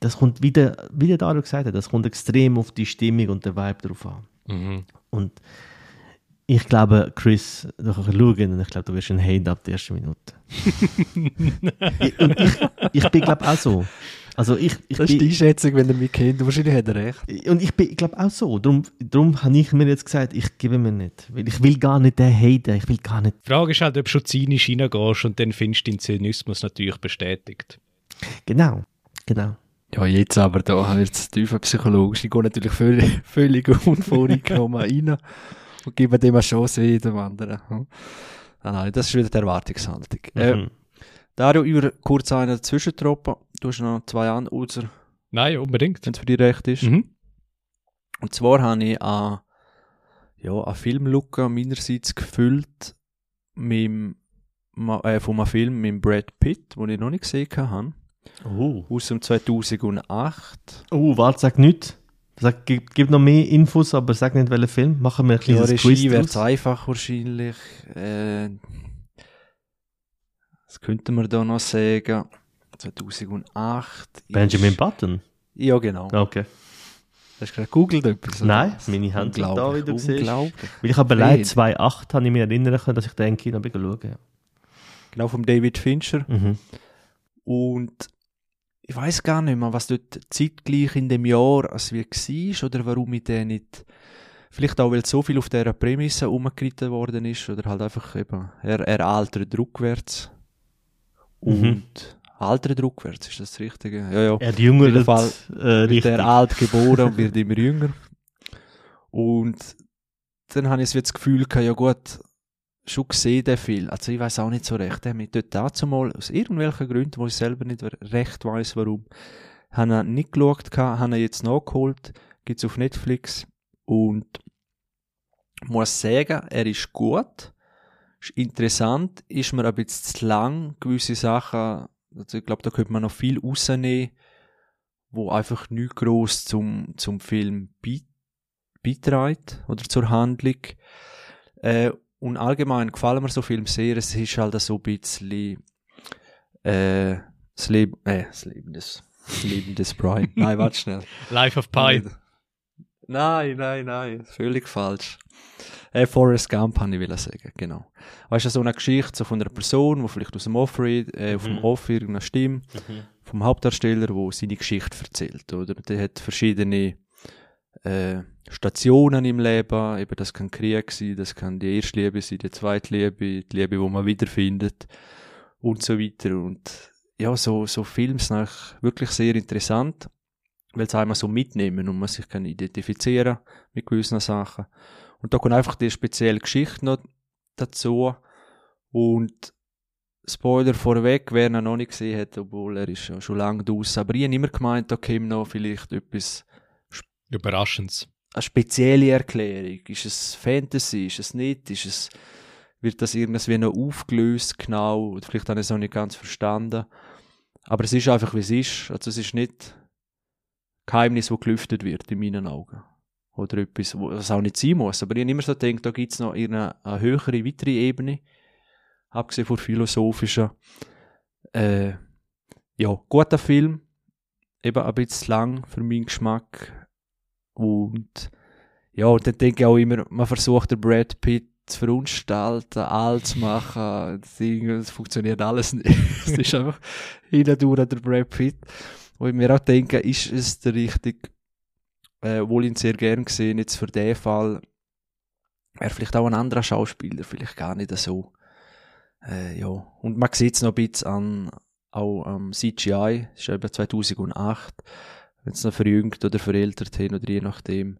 das kommt, wie der, wie der Dario gesagt hat, das kommt extrem auf die Stimmung und den Vibe drauf an. Mhm. Und ich glaube, Chris, du kannst schauen und ich glaube, du wirst ein Hate ab der ersten Minute. ich, [laughs] und ich, ich bin, glaube auch so. Also ich, ich Das ist die Einschätzung, wenn er mich kennt. Wahrscheinlich hat er recht. und ich bin, ich glaube auch so. Darum, darum habe ich mir jetzt gesagt, ich gebe mir nicht. Weil ich will gar nicht den haten. Ich will gar nicht. Die Frage ist halt, ob du schon zynisch reingehst und dann findest du den Zynismus natürlich bestätigt. Genau. Genau. Ja, jetzt aber da wird es tiefer psychologisch. Ich gehe natürlich völlig, völlig [laughs] unvoreingenommen rein und gebe dem eine Chance wie jedem anderen. Hm. Ah, nein, das ist wieder die Erwartungshaltung. Äh, Mhm. Dario, über kurz einen dazwischentroppen. Du hast noch zwei Anrufer, Nein, unbedingt. wenn es für dich recht ist. Mhm. Und zwar habe ich an, ja, eine Filmlücke meinerseits gefüllt mit, äh, von einem Film mit Brad Pitt, den ich noch nicht gesehen habe. Oh. Aus dem 2008. Oh, warte, sag nichts. Sag, gib, gib noch mehr Infos, aber sag nicht, welchen Film. Machen wir ein Ja, kleines wäre Quiz es einfach wahrscheinlich. Äh, was könnte man da noch sagen? 2008. ist- Benjamin Button? Ja, genau. Okay. Hast du gerade googelt etwas? oder Nein, meine Hand liegt da, wie du siehst. Weil ich habe allein 2.8 habe ich mich erinnern können, dass ich den Kino schauen. Ja. Genau, vom David Fincher. Mhm. Und ich weiß gar nicht mehr, was dort zeitgleich in dem Jahr als wie war oder warum ich den nicht. Vielleicht auch, weil so viel auf dieser Prämisse umgeritten worden ist oder halt einfach eben, er, er altert rückwärts. Und Mhm. altert rückwärts, ist das das Richtige? Ja, ja. Er jüngert jeden Fall äh, Wird er alt geboren und [laughs] wird immer jünger. Und dann habe ich jetzt das Gefühl gehabt, ja gut, schon gesehen, den Film. Also ich weiß auch nicht so recht. Der hat mich dort dazu mal, aus irgendwelchen Gründen, wo ich selber nicht recht weiß, warum, habe ich nicht geschaut, habe jetzt nachgeholt, gibt's auf Netflix und muss sagen, er ist gut, ist interessant, ist mir ein bisschen zu lang, gewisse Sachen, also ich glaube, da könnte man noch viel rausnehmen, wo einfach nicht gross zum, zum Film beiträgt oder zur Handlung. Äh, und allgemein gefallen mir so Filme sehr, es ist halt so ein bisschen äh, das Leben, äh, das Leben des, das Leben des Brian. Nein, warte schnell. Life of Pi. Nein, nein, nein, völlig falsch. Äh, Forrest Gump, habe ich will sagen, genau. Weißt du, so eine Geschichte so von einer Person, die vielleicht aus dem Off äh, auf dem mhm. Off irgendeine Stimme, mhm. vom Hauptdarsteller, der seine Geschichte erzählt, oder? Der hat verschiedene äh, Stationen im Leben, eben das kann Krieg sein, das kann die erste Liebe sein, die zweite Liebe, die Liebe, wo man wiederfindet und so weiter. Und ja, so, so Filme sind wirklich sehr interessant, weil sie einmal so mitnehmen und man sich kann identifizieren mit gewissen Sachen. Und da kommt einfach die spezielle Geschichte noch dazu. Und Spoiler vorweg, wer ihn noch nicht gesehen hat, obwohl er ist schon lange draußen. Aber ich habe immer gemeint, da käme noch vielleicht etwas Überraschendes. Eine spezielle Erklärung. Ist es Fantasy? Ist es nicht? Ist es, wird das irgendwie noch aufgelöst, genau? Oder vielleicht habe ich es noch nicht ganz verstanden. Aber es ist einfach, wie es ist. Also es ist nicht Geheimnis, das gelüftet wird, in meinen Augen. Oder etwas, was auch nicht sein muss. Aber ich habe immer so gedacht, da gibt es noch eine, eine höhere, weitere Ebene. Abgesehen von philosophischen. Äh, ja, guter Film. Eben ein bisschen lang für meinen Geschmack. Und ja, und dann denke ich auch immer, man versucht den Brad Pitt zu verunstalten, alt zu machen. Das, funktioniert alles nicht. [laughs] es ist einfach hindurch der Brad Pitt. Wo ich mir auch denke, ist es der richtige, äh, wohl ihn sehr gern gesehen, jetzt für den Fall, wäre vielleicht auch ein anderer Schauspieler, vielleicht gar nicht so. Äh, ja. Und man sieht es noch ein bisschen an, auch am CGI, das ist eben 2008 wenn es noch verjüngt oder verältert haben oder je nachdem.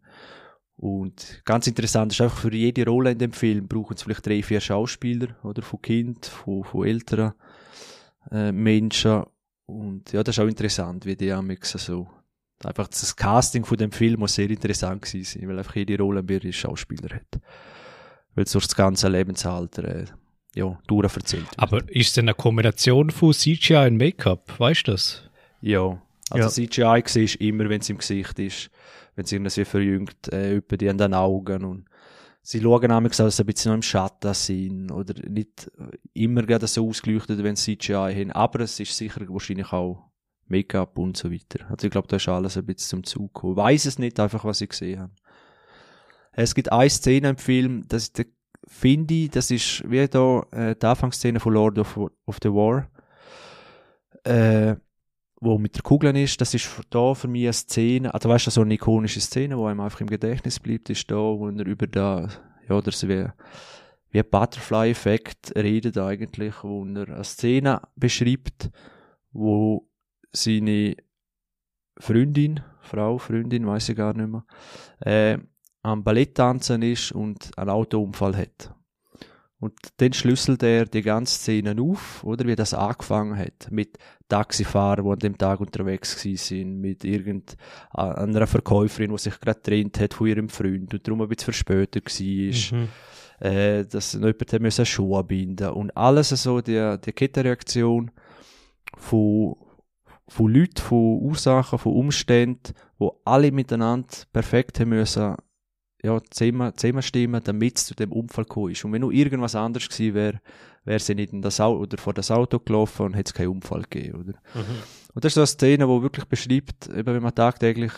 Und ganz interessant ist einfach für jede Rolle in dem Film brauchen sie vielleicht drei, vier Schauspieler, oder? Von Kind, von, von älteren äh, Menschen. Und ja, das ist auch interessant, wie die amix so. Einfach das Casting von dem Film muss sehr interessant gewesen sein, weil einfach jede Rolle mehrere Schauspieler hat. Weil sonst das ganze Lebensalter äh, ja, durcherzählt wird. Aber ist es eine Kombination von CGI und Make-up? Weißt du das? Ja, also ja. CGI siehst immer, wenn es im Gesicht ist, wenn es irgendwie verjüngt, äh, über die an den Augen und sie schauen nämlich dass sie ein bisschen noch im Schatten sind oder nicht immer gerade so ausgeleuchtet, wenn sie CGI haben, aber es ist sicher wahrscheinlich auch Make-up und so weiter. Also ich glaube, da ist alles ein bisschen zum Zug gekommen. Ich weiss es nicht, einfach was ich gesehen habe. Es gibt eine Szene im Film, das finde ich, das ist wie da äh, die Anfangsszene von Lord of, of the War. Äh, wo mit der Kugel ist, das ist da für mich eine Szene, also weißt du, so eine ikonische Szene, wo einem einfach im Gedächtnis bleibt, ist da, wo er über da, ja, das wie, wie ein Butterfly-Effekt redet eigentlich, wo er eine Szene beschreibt, wo seine Freundin, Frau, Freundin, weiß ich gar nicht mehr, äh, am Ballett tanzen ist und einen Autounfall hat. Und dann schlüsselt er die ganze Szene auf, oder wie das angefangen hat, mit Taxifahrern, die an dem Tag unterwegs sind, mit irgendeiner Verkäuferin, die sich gerade trennt hat von ihrem Freund und darum ein bisschen verspätet war. Mhm. Äh, dass noch jemand müssen Schuhe binden und alles so, die, die Kettenreaktion von, von Leuten, von Ursachen, von Umständen, wo alle miteinander perfekt haben müssen ja, zehnmal, zehnmal stimmen, damit es zu dem Unfall gekommen ist. Und wenn nur irgendwas anderes gewesen wäre, wäre sie nicht in das Auto oder vor das Auto gelaufen und hätte es keinen Unfall gegeben, oder? Mhm. Und das ist so eine Szene, die wirklich beschreibt, eben wenn man tagtäglich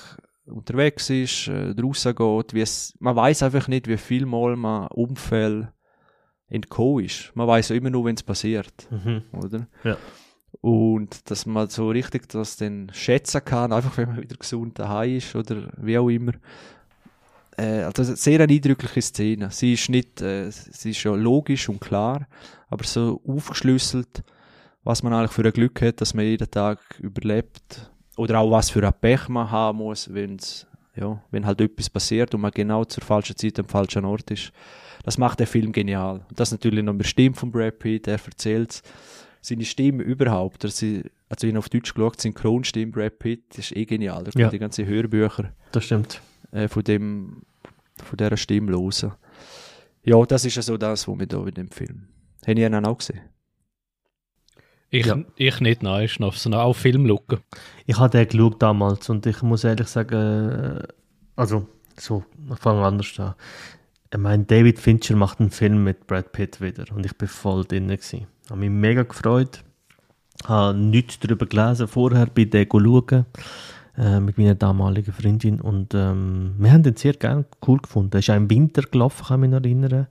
unterwegs ist, äh, draussen geht, wie es, man weiß einfach nicht, wie viel Mal man Unfall entkommen ist. Man weiß ja immer nur, wenn es passiert, mhm. oder? Ja. Und dass man so richtig das dann schätzen kann, einfach wenn man wieder gesund daheim ist oder wie auch immer äh, also sehr eine eindrückliche Szene. Sie ist nicht, äh, sie ist schon logisch und klar, aber so aufgeschlüsselt, was man eigentlich für ein Glück hat, dass man jeden Tag überlebt. Oder auch was für ein Pech man haben muss, wenn's, ja, wenn halt etwas passiert und man genau zur falschen Zeit am falschen Ort ist. das macht der Film genial. Und das natürlich noch mit der Stimme von Brad Pitt, der erzählt seine Stimme überhaupt, also, also ich auf Deutsch geschaut, Synchronstimme Brad Pitt, das ist eh genial. Da Ja. die ganzen Hörbücher Das stimmt. Äh, von dem, von dieser Stimme hören. Ja, das ist ja so das, was wir da in dem Film. Haben ihr ihn auch gesehen? Ich, Ja. ich nicht, nein, ist noch so auf Film schauen. Ich habe den geschaut damals und ich muss ehrlich sagen, äh, also, so, ich fange anders an. Ich meine, David Fincher macht einen Film mit Brad Pitt wieder und ich bin voll drin. Ich habe mich mega gefreut. habe nichts darüber gelesen vorher, bin den schauen äh, mit meiner damaligen Freundin und ähm, wir haben den sehr gerne cool gefunden. Er ist auch im Winter gelaufen, kann ich mich erinnern.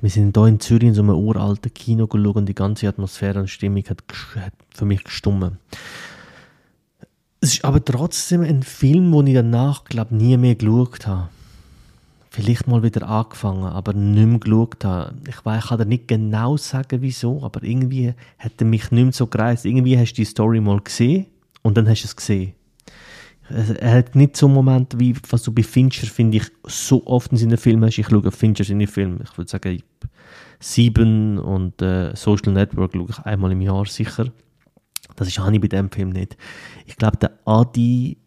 Wir sind hier in Zürich in so einem uralten Kino geschaut und die ganze Atmosphäre und Stimmung hat, hat für mich gestummen. Es ist aber trotzdem ein Film, den ich danach, glaube nie mehr geschaut habe. Vielleicht mal wieder angefangen, aber nicht mehr geschaut habe. Ich, weiß, ich kann dir nicht genau sagen, wieso, aber irgendwie hat er mich nicht mehr so gereist. Irgendwie hast du die Story mal gesehen und dann hast du es gesehen. Er hat nicht so Momente wie, was du bei Fincher, finde ich, so oft in seinen Filmen hast. Ich schaue Fincher seine Filme. Ich würde sagen, Sieben und äh, Social Network schaue ich einmal im Jahr sicher. Das ist habe ich bei dem Film nicht. Ich glaube, der Adi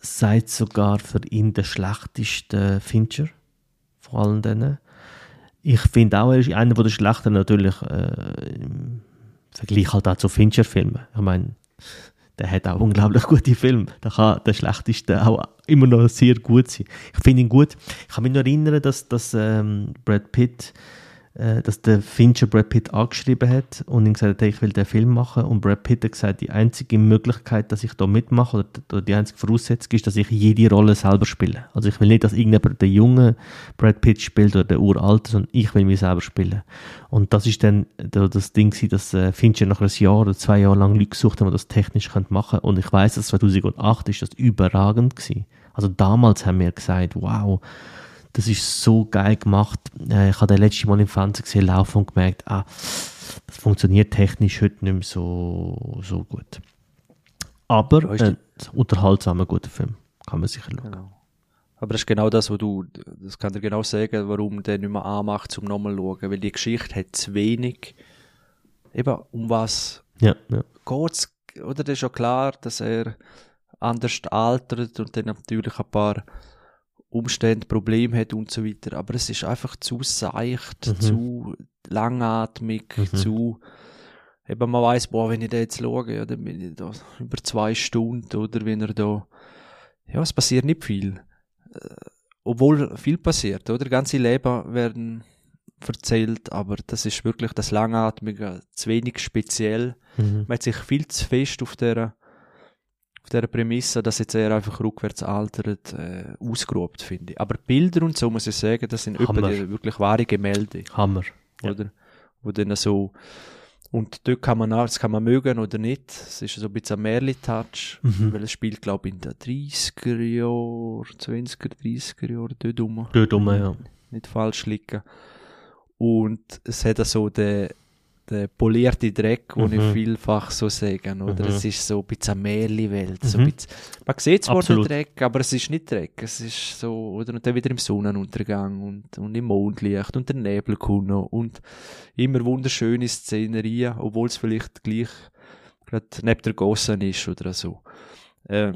sagt sogar für ihn der schlechteste Fincher von allen denen. Ich finde auch, er ist einer der schlechten natürlich äh, im Vergleich halt auch zu Fincher-Filmen. Ich meine, der hat auch unglaublich [laughs] gute Filme. Der kann der schlechteste auch immer noch sehr gut sein. Ich finde ihn gut. Ich kann mich noch erinnern, dass, dass ähm, Brad Pitt dass der Fincher Brad Pitt angeschrieben hat und ihm gesagt hat, hey, ich will den Film machen. Und Brad Pitt hat gesagt, die einzige Möglichkeit, dass ich da mitmache, oder, die einzige Voraussetzung ist, dass ich jede Rolle selber spiele. Also ich will nicht, dass irgendjemand der junge Brad Pitt spielt oder der uralte, sondern ich will mich selber spielen. Und das ist dann da- das Ding dass äh, Fincher nach einem Jahr oder zwei Jahren lang Leute gesucht haben, die das technisch können machen Und ich weiß, dass 2008 ist das überragend gewesen. Also damals haben wir gesagt, wow, das ist so geil gemacht. Äh, ich habe den letzte Mal im Fernsehen gesehen, laufen und gemerkt, ah, das funktioniert technisch heute nicht mehr so, so gut. Aber Ja, ist äh, ein unterhaltsamer, guter Film. Kann man sicher schauen. Genau. Aber das ist genau das, was du, das kann dir genau sagen, warum der nicht mehr anmacht, zum nochmal zu schauen. Weil die Geschichte hat zu wenig, eben, um was Ja, ja. geht's, oder? Das ist ja klar, dass er anders altert und dann natürlich ein paar Umstände, Probleme hat und so weiter. Aber es ist einfach zu seicht, Mhm. zu langatmig, Mhm. zu, eben man weiß, boah, wenn ich da jetzt schaue, ja, dann bin ich da über zwei Stunden, oder wenn er da, ja, es passiert nicht viel. Äh, obwohl viel passiert, oder? Ganze Leben werden erzählt, aber das ist wirklich das Langatmige, zu wenig speziell. Mhm. Man hat sich viel zu fest auf der auf der Prämisse, dass jetzt er einfach rückwärts altert, äh, ausgerobt, finde. Aber Bilder und so, muss ich sagen, das sind die wirklich wahre Gemälde, Hammer. Ja. oder? Wo dann so, und dort kann man auch, das kann man mögen oder nicht, es ist so ein bisschen ein Merli-Touch, Mhm. weil es spielt, glaube ich, in den 30er Jahren, 20er, 30er Jahren, dort rum Dort rum, ja. nicht falsch liegen. Und es hat so den, den polierte Dreck, den ich Mhm. vielfach so sagen, oder? Mhm. Es ist so ein bisschen eine Märli-Welt. So ein Mhm. bisschen, man sieht zwar den. Dreck, aber es ist nicht Dreck. Es ist so, oder? Und dann wieder im Sonnenuntergang und, und im Mondlicht und der Nebel kommt noch und immer wunderschöne Szenerien, obwohl es vielleicht gleich gerade neben der Gossen ist oder so. Äh,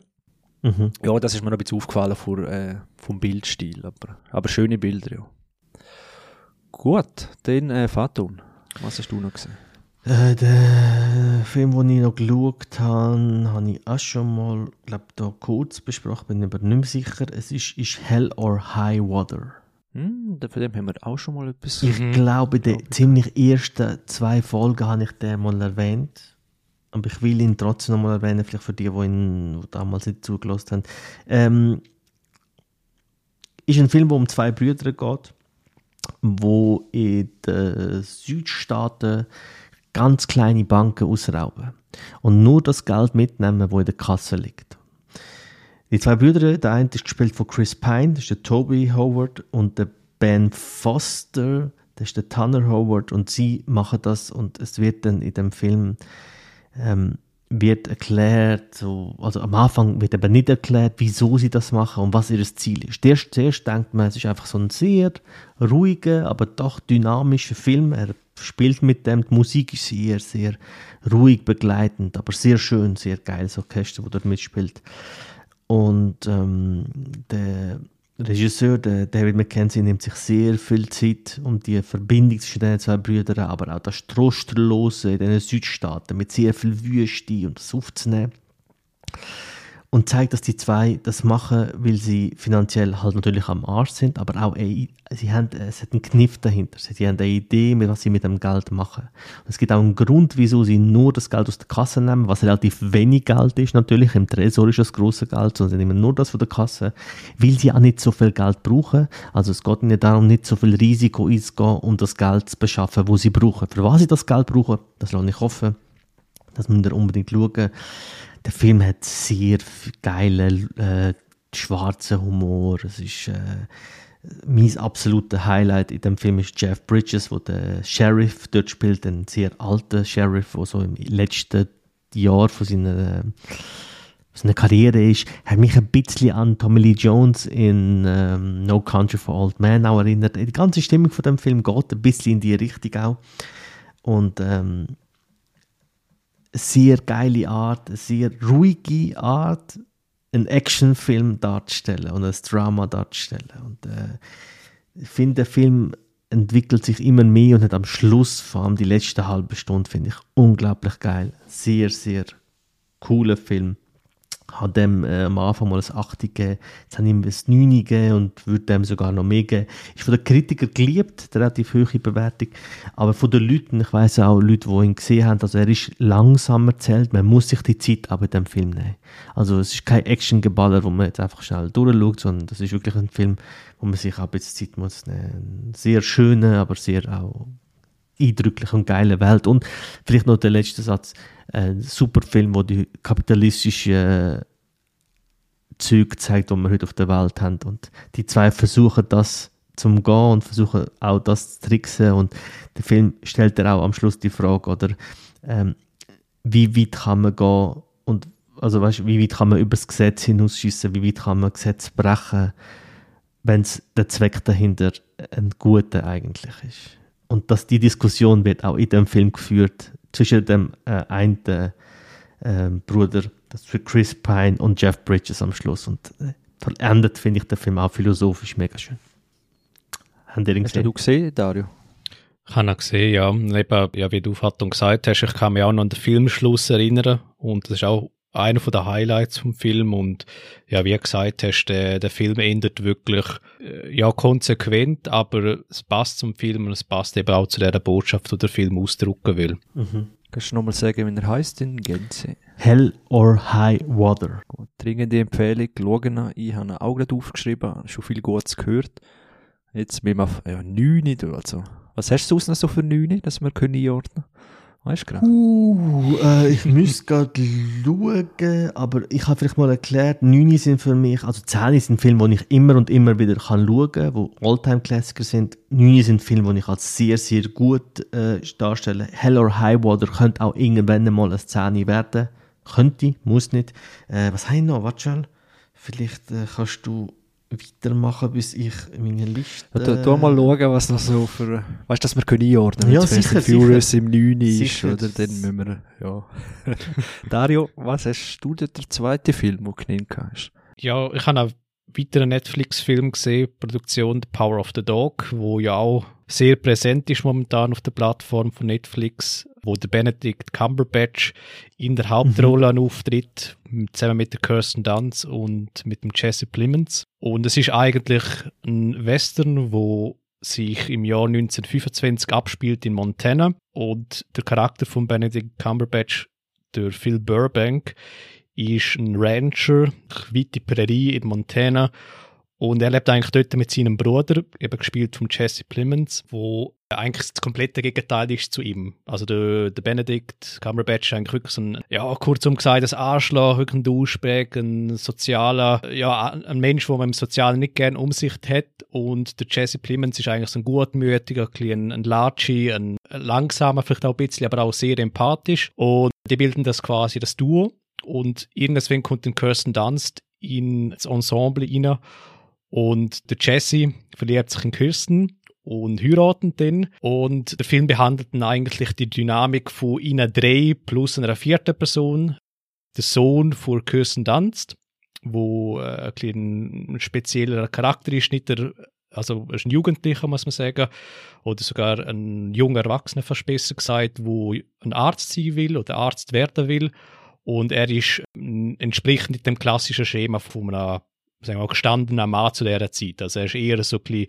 Mhm. ja, das ist mir noch ein bisschen aufgefallen vor, äh, vom Bildstil, aber, aber schöne Bilder, ja. Gut, dann äh, Faton. Was hast du noch gesehen? Äh, der Film, den ich noch geschaut habe, habe ich auch schon mal, glaube da kurz besprochen, bin aber nicht mehr sicher. Es ist, ist Hell or High Water. Hm, von dem haben wir auch schon mal etwas. Ich glaube, die ziemlich ersten zwei Folgen habe ich den mal erwähnt. Aber ich will ihn trotzdem noch mal erwähnen, vielleicht für die, die ihn die damals nicht zugelassen haben. Ähm, ist ein Film, wo um zwei Brüder geht, wo in den Südstaaten ganz kleine Banken ausrauben und nur das Geld mitnehmen, wo in der Kasse liegt. Die zwei Brüder, der eine ist gespielt von Chris Pine, das ist der Toby Howard, und der Ben Foster, das ist der Tanner Howard, und sie machen das und es wird dann in dem Film ähm, wird erklärt, so, also am Anfang wird aber nicht erklärt, wieso sie das machen und was ihr Ziel ist. Zuerst, zuerst denkt man, es ist einfach so ein sehr ruhiger, aber doch dynamischer Film. Er spielt mit dem, die Musik ist sehr, sehr ruhig begleitend, aber sehr schön, sehr geiles Orchester, wo dort mitspielt. Und ähm, der Regisseur, der David Mackenzie, nimmt sich sehr viel Zeit um die Verbindung zwischen den zwei Brüdern, aber auch das Trostlose in den Südstaaten mit sehr viel Wüste und das aufzunehmen und zeigt, dass die zwei das machen, weil sie finanziell halt natürlich am Arsch sind, aber auch eine, sie haben, es hat einen Kniff dahinter. Sie haben eine Idee, was sie mit dem Geld machen. Und es gibt auch einen Grund, wieso sie nur das Geld aus der Kasse nehmen, was relativ wenig Geld ist natürlich. Im Tresor ist das große Geld, sondern sie nehmen nur das von der Kasse, weil sie auch nicht so viel Geld brauchen. Also es geht ihnen darum, nicht so viel Risiko einzugehen, um das Geld zu beschaffen, wo sie brauchen. Für was sie das Geld brauchen, das lasse ich hoffen. Das müssen wir unbedingt schauen. Der Film hat sehr geilen äh, schwarzen Humor. Es ist äh, mein absoluter Highlight in dem Film ist Jeff Bridges, wo der Sheriff dort spielt, ein sehr alter Sheriff, der so im letzten Jahr von seiner seiner Karriere ist, hat mich ein bisschen an Tommy Lee Jones in ähm, No Country for Old Men auch erinnert. Die ganze Stimmung von dem Film geht ein bisschen in die Richtung auch. Und ähm, sehr geile Art, eine sehr ruhige Art, einen Actionfilm darzustellen und ein Drama darzustellen. Und äh, ich finde, der Film entwickelt sich immer mehr und hat am Schluss, vor allem die letzte halbe Stunde, finde ich unglaublich geil. Sehr, sehr cooler Film habe dem äh, am Anfang mal ein 8 gegeben, jetzt habe ich ihm ein 9 gegeben und würde dem sogar noch mehr geben. Ist von den Kritikern geliebt, eine relativ hohe Bewertung, aber von den Leuten, ich weiß auch Leute, die ihn gesehen haben, also er ist langsam erzählt, man muss sich die Zeit aber in dem Film nehmen. Also es ist kein Action-Geballer, wo man jetzt einfach schnell durchschaut, sondern das ist wirklich ein Film, wo man sich auch ein bisschen Zeit muss nehmen. Sehr schöner, aber sehr auch eindrückliche und geile Welt. Und vielleicht noch der letzte Satz, ein super Film, wo die kapitalistische äh, Zeug zeigt, die wir heute auf der Welt haben. Und die zwei versuchen das zum Gehen und versuchen auch das zu tricksen. Und der Film stellt er auch am Schluss die Frage, oder ähm, wie weit kann man gehen und also weißt, wie weit kann man über das Gesetz hinausschießen, wie weit kann man Gesetz brechen, wenn der Zweck dahinter ein guter eigentlich ist. Und dass die Diskussion wird auch in dem Film geführt zwischen dem äh, einen äh, Bruder, das für Chris Pine und Jeff Bridges am Schluss. Und äh, endet, finde ich, der Film auch philosophisch mega schön. Haben? Hast du gesehen, Dario? Ich habe ihn gesehen, ja. Eben, ja, wie du Fatung gesagt hast, ich kann mich auch noch an den Filmschluss erinnern. Und das ist auch einer von den Highlights vom Film und ja, wie du gesagt hast, der, der Film endet wirklich äh, ja konsequent, aber es passt zum Film und es passt eben auch zu der Botschaft, die der Film ausdrücken will. Mhm. Kannst du nochmal sagen, wie er heißt in Gänze? Hell or High Water. Gut, dringende Empfehlung, schauen. Ich habe auch gerade aufgeschrieben, schon viel Gutes gehört. Jetzt mit dem ja, 9 also. Was hast du sonst noch so für 9, dass wir können einordnen können? Weißt du? Uh, äh, ich müsste gerade schauen, aber ich habe vielleicht mal erklärt, 9 sind für mich, also 10 sind Filme, die ich immer und immer wieder kann schauen kann, die Alltime-Klassiker sind. 9 sind Filme, die ich als sehr, sehr gut äh, darstelle. Hell or High Water könnte auch irgendwann mal eine 10 werden. Könnte, muss nicht. Äh, was habe ich noch? Warte schon. Vielleicht äh, kannst du weitermachen, bis ich meine Liste... Ja, du, du mal schauen, was noch so für... Weißt du, dass wir können einordnen Ja, sicher, Furious sicher. im 9 ist, oder? Dann müssen wir... Ja. [laughs] Dario, was hast du denn der zweite Film, den du genannt hast? Ja, ich habe auch weiteren Netflix-Film gesehen, Produktion The Power of the Dog, wo ja auch sehr präsent ist momentan auf der Plattform von Netflix, wo der Benedict Cumberbatch in der Hauptrolle mhm. auftritt, zusammen mit der Kirsten Dunst und mit dem Jesse Plemons. Und es ist eigentlich ein Western, wo sich im Jahr 1925 abspielt in Montana und der Charakter von Benedict Cumberbatch, der Phil Burbank, ist ein Rancher, weite Prärie in Montana und er lebt eigentlich dort mit seinem Bruder, eben gespielt von Jesse Plemons, wo eigentlich das komplette Gegenteil ist zu ihm. Also der, der Benedict Cumberbatch ist eigentlich wirklich so ein, ja, kurzum gesagt, ein Arschloch, wirklich ein Duschbag, ein sozialer, ja, ein Mensch, der man im Sozialen nicht gerne Umsicht hat. Und der Jesse Plemons ist eigentlich so ein gutmütiger, ein, ein Latschi, ein langsamer, vielleicht auch ein bisschen, aber auch sehr empathisch. Und Die bilden das quasi das Duo und irgendwann kommt dann Kirsten Dunst in das Ensemble rein und der Jesse verliebt sich in Kirsten und heiraten dann. Und der Film behandelt dann eigentlich die Dynamik von ihnen drei plus einer vierten Person. Der Sohn von Kirsten Dunst, wo äh, ein, ein spezieller Charakter ist, nicht der also ist ein Jugendlicher, muss man sagen, oder sogar ein junger Erwachsener, besser gesagt, wo ein Arzt sein will oder Arzt werden will. Und er ist entspricht nicht dem klassischen Schema von einem, sagen wir mal, gestandenen Mann zu dieser Zeit. Also er ist eher so ein bisschen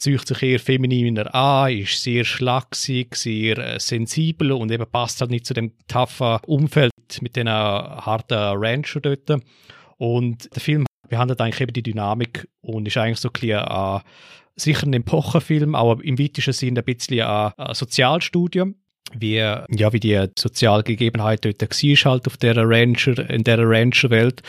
zieht sich eher femininer an, ist sehr schlagsig, sehr äh, sensibel und eben passt halt nicht zu dem toughen Umfeld mit den harten Rancher dort. Und der Film behandelt eigentlich eben die Dynamik und ist eigentlich so ein bisschen äh, sicher ein Epochenfilm, aber im weitesten Sinne ein bisschen ein, ein Sozialstudium wie, ja, wie die Sozialgegebenheit dort war halt auf der Rancher, in der Rancher-Welt.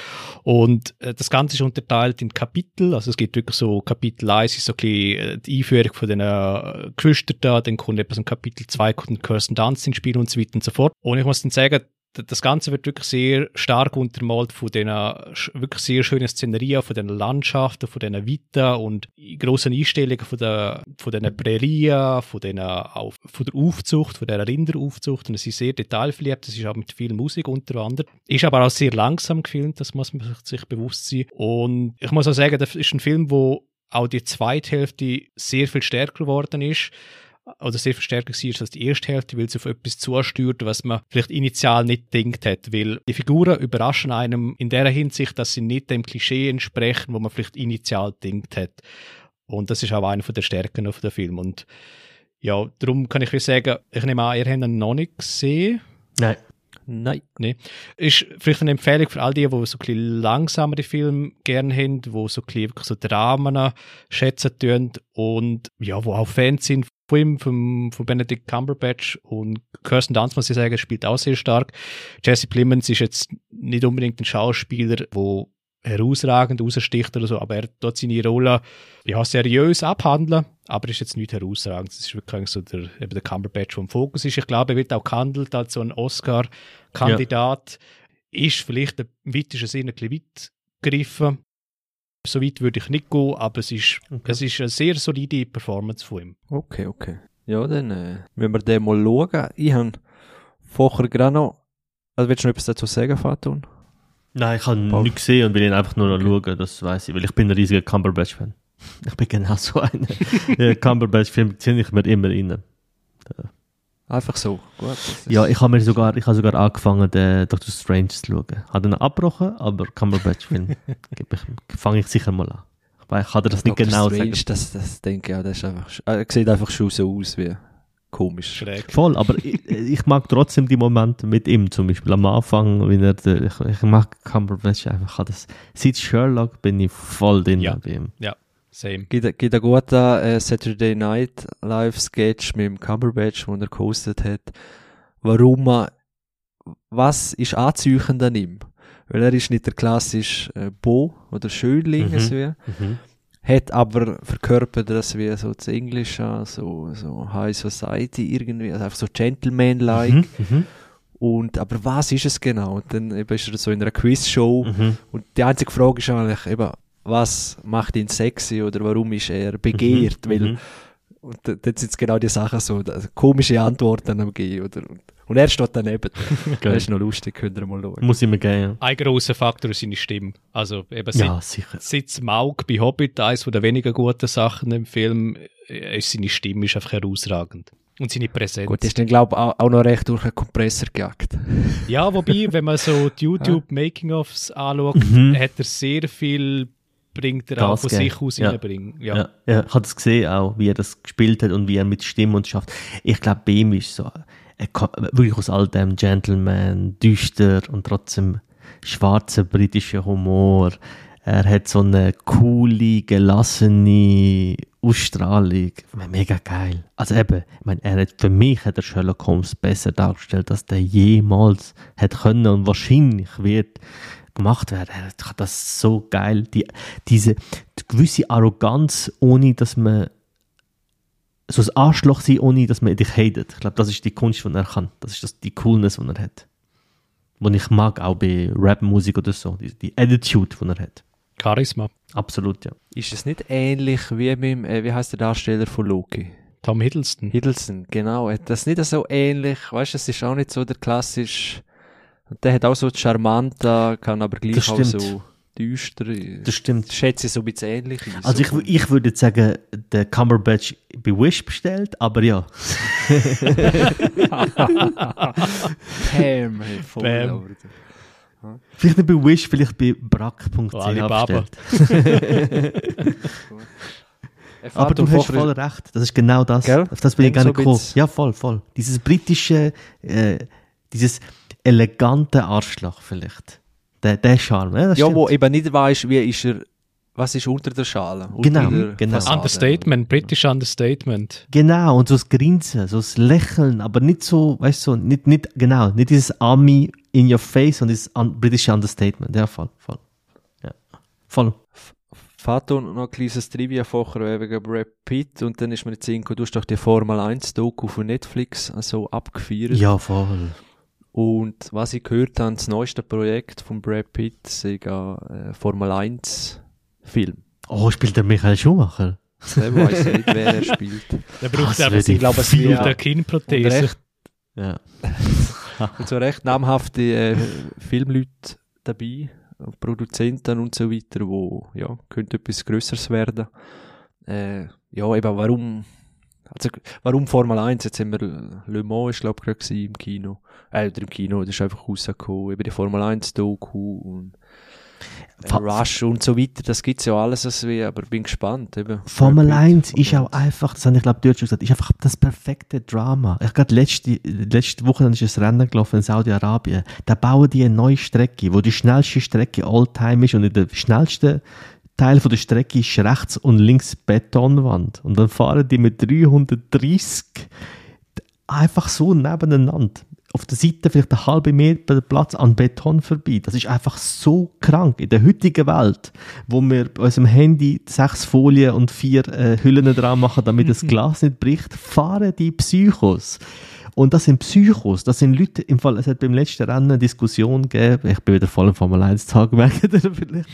Und äh, das Ganze ist unterteilt in Kapitel, also es gibt wirklich so Kapitel 1 ist so ein bisschen äh, die Einführung von den äh, Geschwistern da, dann kommt etwas in Kapitel 2 kommt Kirsten Dunst ins Spiel und so weiter und so fort. Und ich muss dann sagen, das Ganze wird wirklich sehr stark untermalt von den wirklich sehr schönen Szenerien, von den Landschaften, von den Vita und grossen Einstellungen von, der, von den Prärien, von, den, von der Aufzucht, von der Rinderaufzucht. Und es ist sehr detailverliebt, es ist auch mit viel Musik unter anderem. Ist aber auch sehr langsam gefilmt, das muss man sich bewusst sein. Und ich muss auch sagen, das ist ein Film, wo auch die zweite Hälfte sehr viel stärker geworden ist oder sehr viel stärker war als die erste Hälfte, weil sie auf etwas zusteuert, was man vielleicht initial nicht gedacht hat. Weil die Figuren überraschen einem in der Hinsicht, dass sie nicht dem Klischee entsprechen, wo man vielleicht initial gedacht hat. Und das ist auch eine der Stärken auf dem Film. Und ja, darum kann ich sagen, ich nehme an, ihr habt ihn noch nicht gesehen. Nein. Nein. Nee. Ist vielleicht eine Empfehlung für all die, die so ein bisschen langsamere Filme gerne haben, die so ein bisschen so Dramen schätzen tun und ja, wo auch Fans sind von ihm, vom, von Benedict Cumberbatch und Kirsten Dunst, muss ich sagen, spielt auch sehr stark. Jesse Plemons ist jetzt nicht unbedingt ein Schauspieler, der herausragend raussticht oder so, aber er dort seine Rolle ja, seriös abhandeln, aber ist jetzt nicht herausragend. Das ist wirklich so der, eben der Cumberbatch, der im Fokus ist. Ich glaube, er wird auch gehandelt als so ein Oscar-Kandidat. Ja. Ist vielleicht im weitesten Sinne ein bisschen weit gegriffen. So weit würde ich nicht gehen, aber es ist, okay. es ist eine sehr solide Performance von ihm. Okay, okay. Ja, dann äh, müssen wir den mal schauen. Ich habe vorher gerade noch. Also, willst du noch etwas dazu sagen, Fatun? Nein, ich habe ihn nicht gesehen und will ihn einfach nur noch okay. schauen, das weiß ich, weil ich bin ein riesiger Cumberbatch-Fan. [laughs] Ich bin genau so einer. [laughs] Cumberbatch-Film ziehe ich mir immer rein. Einfach so. Gut, ja, ich habe mir sogar, ich habe sogar angefangen, den Doctor Strange zu schauen. Habe ihn abgebrochen, aber Cumberbatch-Film [laughs] fange ich sicher mal an. Weil ich kann dir das nicht genau Strange, sagen. Das, das denke ich auch, das ist einfach, äh, sieht einfach schon so aus wie komisch. Schräg. Voll, aber ich, [laughs] ich, mag trotzdem die Momente mit ihm, zum Beispiel am Anfang, wenn er, ich, ich mag Cumberbatch einfach, das, seit Sherlock bin ich voll drin ja. bei ihm. Ja, Same. Gibt, gibt einen guten äh, Saturday Night Live Sketch mit dem Cumberbatch, den er gehostet hat. Warum man, was ist anzeichend an ihm? Weil er ist nicht der klassische äh, Bo oder Schönling, mhm. so wie. Mhm. Hat aber verkörpert das wie so das Englische, so, so High Society irgendwie, also einfach so Gentleman-like. Mhm. Mhm. Und, aber was ist es genau? Und dann eben ist er so in einer Quizshow. Mhm. Und die einzige Frage ist eigentlich eben, was macht ihn sexy oder warum ist er begehrt, mhm. weil mhm. und dort sind genau die Sachen so, komische Antworten am geben oder, und er steht daneben. [laughs] das ist noch lustig, könnt ihr mal schauen. Muss ich mir geben, Ein grosser Faktor ist seine Stimme. Also eben ja, sicher. seit Maug bei Hobbit, eines der weniger guten Sachen im Film, äh, ist seine Stimme ist einfach herausragend. Und seine Präsenz. Gut, ist dann, glaube ich, auch, auch, noch recht durch einen Kompressor gejagt. Ja, wobei, wenn man so die [laughs] YouTube-Making-ofs anschaut, mhm. hat er sehr viel bringt er auch von geben. sich aus ja. reinbringen. Ja. Ja. ja, ich habe das gesehen auch, wie er das gespielt hat und wie er mit Stimme und schafft. Ich glaube, bei ihm ist so, wirklich aus all dem Gentleman, düster und trotzdem schwarzer britischer Humor. Er hat so eine coole, gelassene Ausstrahlung. Mega geil. Also eben, ich meine, er hat, für mich hat er Sherlock Holmes besser dargestellt, als der jemals hätte können und wahrscheinlich wird gemacht werden. Das ist so geil. Die, diese die gewisse Arroganz, ohne dass man so ein Arschloch sein, ohne dass man dich hatet. Ich glaube, das ist die Kunst, die er kann. Das ist das, die Coolness, die er hat. Die ich mag, auch bei Rap-Musik oder so. Die, die Attitude, die er hat. Charisma. Absolut, ja. Ist es nicht ähnlich wie mit dem, äh, wie heißt der Darsteller von Loki? Tom Hiddleston. Hiddleston, genau. Das nicht so ähnlich, weißt du, es ist auch nicht so der klassische, der hat auch so charmant, kann aber gleich auch so düster. Das stimmt. Ich schätze so ein bisschen ähnlich. ein, Also so. ich, ich würde jetzt sagen, der Cumberbatch bei Wish bestellt, aber ja. Bam, hey, voll Bam. Vielleicht nicht bei Wish, vielleicht bei brack.ch Oh, bestellt. [laughs] Er Aber du hast voll recht. Das ist genau das. Gell? Auf das bin ich gar so nicht ein gekommen. Ja, voll, voll. Dieses britische, äh, dieses elegante Arschloch vielleicht. Der, der Charme. Ja, das Ja, wo eben nicht weißt, wie ist er, was ist unter der Schale? Unter Genau, der genau. Fassade. Understatement, British Understatement. Genau, und so das Grinsen, so das Lächeln, aber nicht so, weißt du, so, nicht, nicht, genau, nicht dieses Army in your face und dieses un britische Understatement. Ja, voll, voll. Ja, voll. Fato noch ein kleines Trivia vorher wegen Brad Pitt und dann ist mir jetzt hingekommen, du hast doch die Formel 1 Doku von Netflix so abgefeiert. Ja, voll. Und was ich gehört habe, das neueste Projekt von Brad Pitt sei ein äh, Formel 1 Film. Oh, spielt der Michael Schumacher? Der weiß nicht, wer er [laughs] spielt. Der braucht Das aber ich glaube, es eine Und Kinnprothese. recht, Ja. und so recht namhafte äh, Filmleute dabei, Produzenten und so weiter, wo ja, könnte etwas Größeres werden. Äh, ja, eben warum, also warum Formel 1? Jetzt haben wir Le Mans, ist glaube ich gerade im Kino, äh, oder im Kino, das ist einfach rausgekommen, eben die Formel 1 Doku und äh, Rush und so weiter, das gibt's ja alles, also wie, aber bin gespannt. Eben. Formel Brad 1 Pitt, ist auch einfach, das habe ich glaube dort schon gesagt, ist einfach das perfekte Drama. Ich gerade letzte, letzte Woche ist ein Rennen gelaufen in Saudi-Arabien. Da bauen die eine neue Strecke, wo die schnellste Strecke all time ist und in der schnellsten Teil von der Strecke ist rechts und links Betonwand. Und dann fahren die mit 330 einfach so nebeneinander. Auf der Seite vielleicht einen halben Meter Platz an Beton vorbei. Das ist einfach so krank. In der heutigen Welt, wo wir bei unserem Handy sechs Folien und vier äh, Hüllen dran machen, damit das Glas nicht bricht, fahren die Psychos. Und das sind Psychos, das sind Leute, im Fall, es hat beim letzten Rennen eine Diskussion gegeben, ich bin wieder voll im Formel 1 Tag [laughs] vielleicht,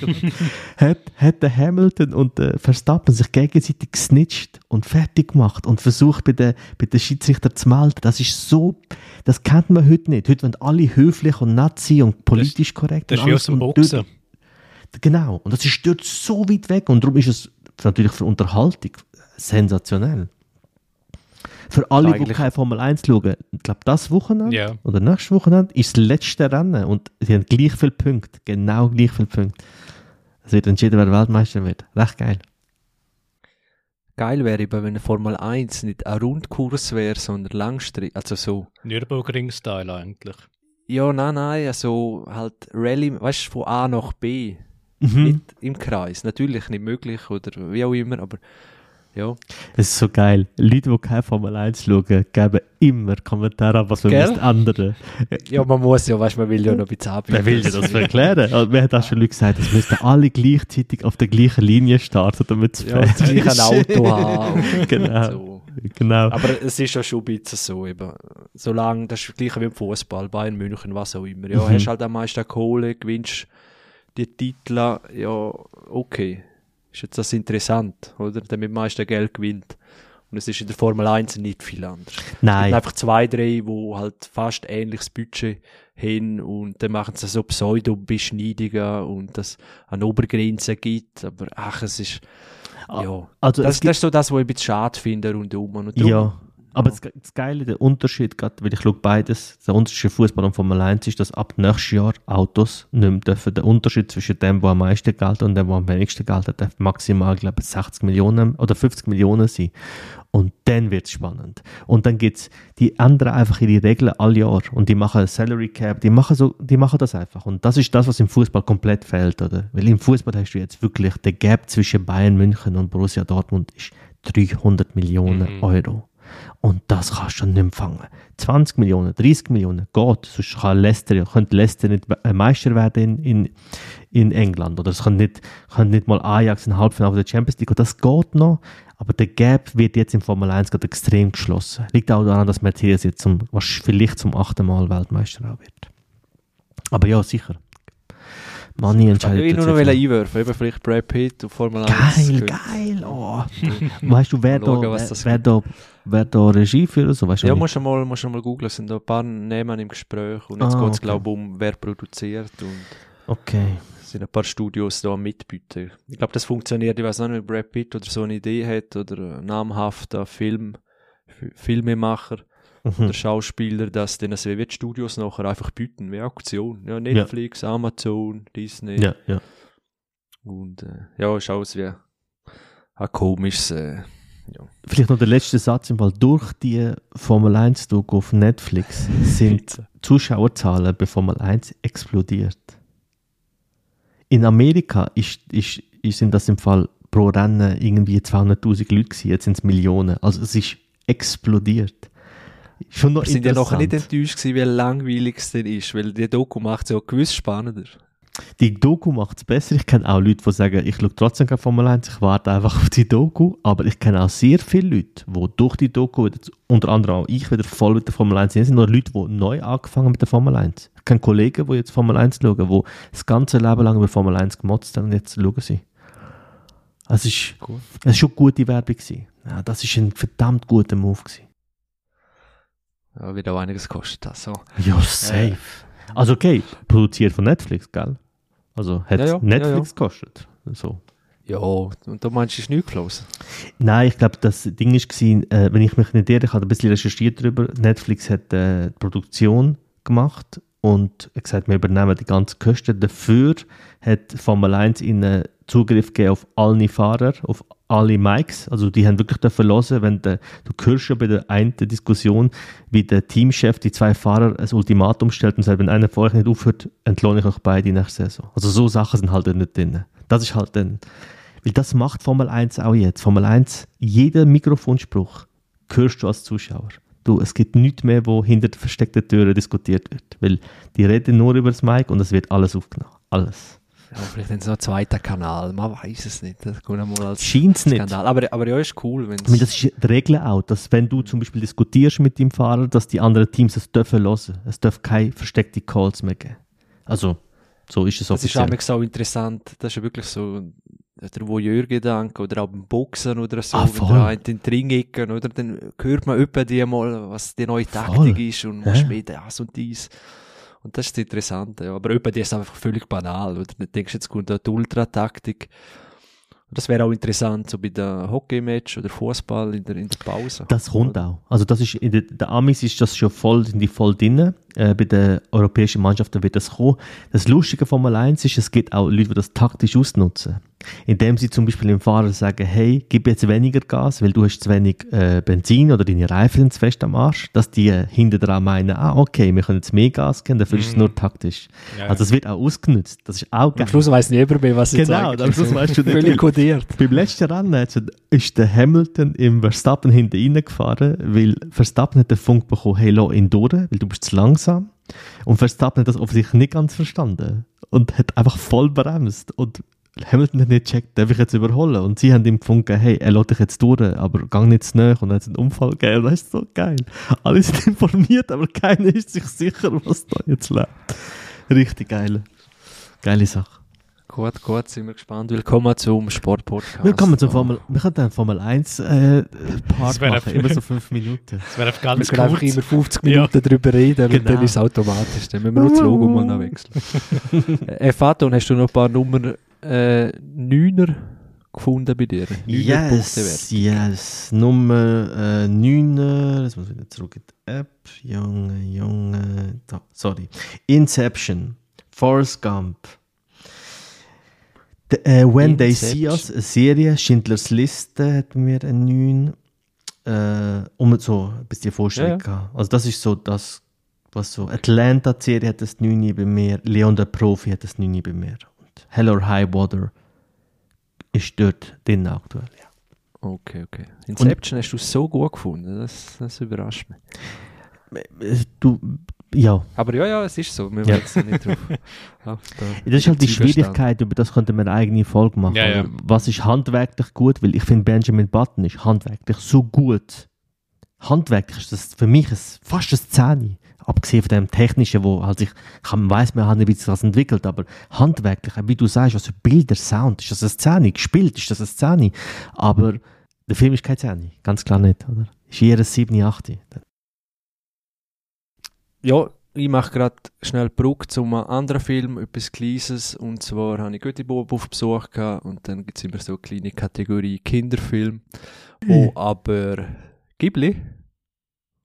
hat, hat der Hamilton und der Verstappen sich gegenseitig gesnitcht und fertig gemacht und versucht bei den, bei den Schiedsrichter zu melden. Das ist so, das kennt man heute nicht. Heute wollen alle höflich und nett sein und politisch korrekt. Das und ist wie aus dem Boxen. dort- Genau. Und das ist dort so weit weg und darum ist es natürlich für Unterhaltung sensationell. Für alle, die keine Formel 1 schauen, ich glaube, das Wochenende Ja. oder nächstes Wochenende ist das letzte Rennen und sie haben gleich viele Punkte. Genau gleich viele Punkte. Es wird entschieden, wer Weltmeister wird. Recht geil. Geil wäre eben, wenn eine Formel 1 nicht ein Rundkurs wäre, sondern Langstrecke, also so Nürburgring-Style eigentlich. Ja, nein, nein, also halt Rallye, weißt du, von A nach B. Mhm. Nicht im Kreis. Natürlich nicht möglich oder wie auch immer, aber ja. Das ist so geil. Leute, die keine Formel 1 schauen, geben immer Kommentare ab, was man müsste ändern. Ja, man muss ja, weißt man will ja noch ein bisschen abbieten. Wer will dir das erklären? Also, wer hat auch schon Leute gesagt, es müssten alle gleichzeitig auf der gleichen Linie starten, damit es Ja, das gleiche ein Auto haben. [laughs] Genau. So. Genau. Aber es ist ja schon ein bisschen so, eben. Solange, das ist das gleiche wie im Fußball, Bayern München, was auch immer. Ja, Mhm. hast halt am meisten Kohle, gewinnst die Titel, ja, okay. Ist jetzt das interessant, oder? Der mit am meisten Geld gewinnt. Und es ist in der Formel 1 nicht viel anders. Es gibt Nein. einfach zwei, drei, wo halt fast ähnliches Budget haben und dann machen sie so Pseudo-Beschneidungen und das an Obergrenzen gibt, aber ach, es ist, ja. Also Das, das ist so das, was ich ein bisschen schade finde rundum. Und darum- Ja, aber das, das Geile, der Unterschied, gerade weil ich schaue beides, der Unterschied Fußball und Formel 1 ist, dass ab nächstes Jahr Autos nicht mehr dürfen. Der Unterschied zwischen dem, der am meisten Geld und dem, der am wenigsten Geld hat, darf maximal, glaube ich, 60 Millionen oder 50 Millionen sein. Und dann wird es spannend. Und dann gibt's, die ändern einfach ihre Regeln alle Jahr und die machen Salary Cap, die machen so, die machen das einfach. Und das ist das, was im Fußball komplett fehlt, oder? Weil im Fußball hast du jetzt wirklich, der Gap zwischen Bayern München und Borussia Dortmund ist 300 Millionen Mhm. Euro. Und das kannst du nicht empfangen. 20 Millionen, 30 Millionen, geht. Sonst kann Leicester, könnte Leicester nicht Meister werden in, in, in England. Oder es könnte nicht, könnte nicht mal Ajax in Halbfinale der Champions League. Und das geht noch. Aber der Gap wird jetzt im Formel 1 gerade extrem geschlossen. Liegt auch daran, dass Mercedes jetzt zum, vielleicht zum achten Mal Weltmeister auch wird. Aber ja, sicher. Money entscheidet. Ich will nur noch einwerfen, eben vielleicht Brad Pitt und Formel 1. Geil, geil. Oh. [laughs] weißt du, wer, schauen, da, wer, wer, da, wer da Regie führt? So, weißt du ja, musst du mal, musst du mal googeln. Es sind ein paar Namen im Gespräch. Und jetzt ah, geht es, okay. glaube ich, um wer produziert. Und okay. Es sind ein paar Studios da mitbieten. Ich glaube, das funktioniert. Ich weiß nicht, wenn Brad Pitt oder so eine Idee hat oder ein namhafter Film, Filmemacher mhm. oder Schauspieler, dass dann also die Studios nachher einfach bieten, wie Auktion. Ja, Netflix, ja. Amazon, Disney. Ja, ja. Und äh, ja, ist alles wie ein komisches. Äh, ja. Vielleicht noch der letzte Satz im Fall. Durch die Formel 1 Doku auf Netflix sind [laughs] Zuschauerzahlen bei Formel 1 explodiert. In Amerika ist, ist, ist, sind das im Fall pro Rennen irgendwie 200.000 Leute gewesen, jetzt sind es Millionen. Also es ist explodiert. Schon noch Wir sind ja noch nicht enttäuscht gewesen, wie langweilig es denn ist, weil die Doku macht es ja gewiss spannender. Die Doku macht es besser. Ich kenne auch Leute, die sagen, ich schaue trotzdem keine Formel 1, ich warte einfach auf die Doku. Aber ich kenne auch sehr viele Leute, die durch die Doku, unter anderem auch ich, wieder voll mit der Formel 1 sind. Noch Leute, die neu angefangen mit der Formel 1. Ich kenne Kollegen, die jetzt Formel 1 schauen, die das ganze Leben lang über Formel 1 gemotzt haben und jetzt schauen sie. Es ist, cool. es ist schon gute Werbung. Ja, das ist ein verdammt guter Move. Gewesen. Ja, wird auch einiges gekostet. Also. Ja, safe. Äh, also okay, produziert von Netflix, gell? Also hat ja, ja, Netflix gekostet. So. Ja, und da meinst du, ist nichts geflossen? Nein, ich glaube, das Ding war, äh, wenn ich mich nicht irre, ich habe ein bisschen recherchiert darüber, Netflix hat äh, die Produktion gemacht und gesagt, wir übernehmen die ganzen Kosten. Dafür hat Formel 1 ihnen Zugriff gegeben auf alle Fahrer, auf alle Mikes. Also die haben wirklich dafür hören, wenn der, du hörst bei der einen Diskussion, wie der Teamchef die zwei Fahrer ein Ultimatum stellt und sagt, wenn einer von euch nicht aufhört, entlohne ich euch beide nächste Saison. Also so Sachen sind halt nicht drin. Das ist halt dann, weil das macht Formel 1 auch jetzt. Formel 1, jeder Mikrofonspruch hörst du als Zuschauer. Du, es gibt nichts mehr, wo hinter versteckten Türen diskutiert wird. Weil die reden nur über das Mic und es wird alles aufgenommen. Alles. Ja, vielleicht haben sie noch einen zweiten Kanal, man weiß es nicht. Das kommt mal als Scheint's Skandal. nicht. Aber, aber ja, ist cool. Wenn's meine, das ist die Regel auch, dass wenn du zum Beispiel diskutierst mit dem Fahrer, dass die anderen Teams es dürfen hören. Es darf keine versteckten Calls mehr geben. Also, so ist es offiziell. Das ist auch so interessant. Das ist ja wirklich so der Voyeur-Gedanke oder auch beim Boxen oder so, ah, wenn da in den Ring ecken, oder, dann hört man öppe die mal, was die neue Taktik voll. ist und man schmiedet das und dies. Und das ist das Interessante. Ja. Aber öppe die ist einfach völlig banal, oder? Du denkst, jetzt kommt die Ultra-Taktik. Das wäre auch interessant, so bei der Hockey-Match oder Fußball in der, in der Pause. Das kommt auch. Also das ist, in der, der Amis ist das schon voll, sind die voll drin. Äh, bei den europäischen Mannschaften wird das kommen. Das Lustige von 1 ist, es gibt auch Leute, die das taktisch ausnutzen indem sie zum Beispiel dem Fahrer sagen, hey, gib jetzt weniger Gas, weil du hast zu wenig äh, Benzin oder deine Reifen sind zu fest am Arsch, dass die äh, hinter dran meinen, ah, okay, wir können jetzt mehr Gas geben, dafür mm. ist es mhm. nur taktisch. Ja, also es wird auch ausgenutzt. Das ist auch geil. Am Schluss weiss niemand mehr, was sie Genau, am Schluss weißt du nicht. Völlig kodiert. Beim letzten Rennen ist der Hamilton im Verstappen hinten reingefahren, weil Verstappen hat den Funk bekommen, hey, lass ihn durch, weil du bist zu langsam. Und Verstappen hat das offensichtlich nicht ganz verstanden und hat einfach voll bremst. Und Hamilton hat nicht gecheckt, darf ich jetzt überholen? Und sie haben ihm gefunden, hey, er lässt dich jetzt durch, aber gang nicht zu nahe und dann hat es einen Unfall gegeben. Das ist so geil. Alle sind [laughs] informiert, aber keiner ist sich sicher, was da jetzt lebt. Richtig geile, geile Sache. Gut, gut, sind wir gespannt. Willkommen zum Sportpodcast. Willkommen zum Formel, wir können dann Formel 1 äh, Part machen, immer so fünf Minuten. Das wäre ganz Wir können einfach immer 50 Minuten ja. darüber reden, genau. dann ist es automatisch. Dann müssen wir nur das Logo mal noch wechseln. [laughs] äh, Faton, hast du noch ein paar Nummern äh, Neuner gefunden bei dir? Neuner yes, yes. Nummer äh, 9. Jetzt muss ich wieder zurück in die App. Junge, Junge. Da, sorry. Inception. Forrest Gump. The, äh, When Inception. They See Us, eine Serie. Schindlers Liste hat mir ein 9. Äh, um so ein bisschen Vorstellung ja, ja. Also das ist so das, was so Atlanta-Serie hat das 9 bei mir. Leon der Profi hat das 9 bei mir. Hell or High Water ist dort drin aktuell, ja. Okay, okay. Inception hast du so gut gefunden, das, das überrascht mich. Äh, Du, ja. Aber ja, ja, es ist so, wir Ja. nicht drauf. [laughs] auf da Das ist halt die. Schwierigkeit, über das könnte man eine eigene Folge machen. Ja, ja. Was ist handwerklich gut? Weil ich finde, Benjamin Button ist handwerklich so gut. Handwerklich ist das für mich ein, fast ein Zähne. Abgesehen von dem Technischen, wo halt sich, ich weiß, man hat ein bisschen was entwickelt, aber handwerklich, wie du sagst, also Bilder, Sound, ist das ein Zähne? Gespielt, ist das ein Zähne? Aber der Film ist kein Zähne, ganz klar nicht, oder? Ist eher ein 7, 8. Ja, ich mache gerade schnell Brücke zu einem anderen Film, etwas Kleines. Und zwar habe ich Göttibob auf Besuch gehabt und dann gibt es immer so eine kleine Kategorie Kinderfilm. Wo [clears throat] aber Ghibli?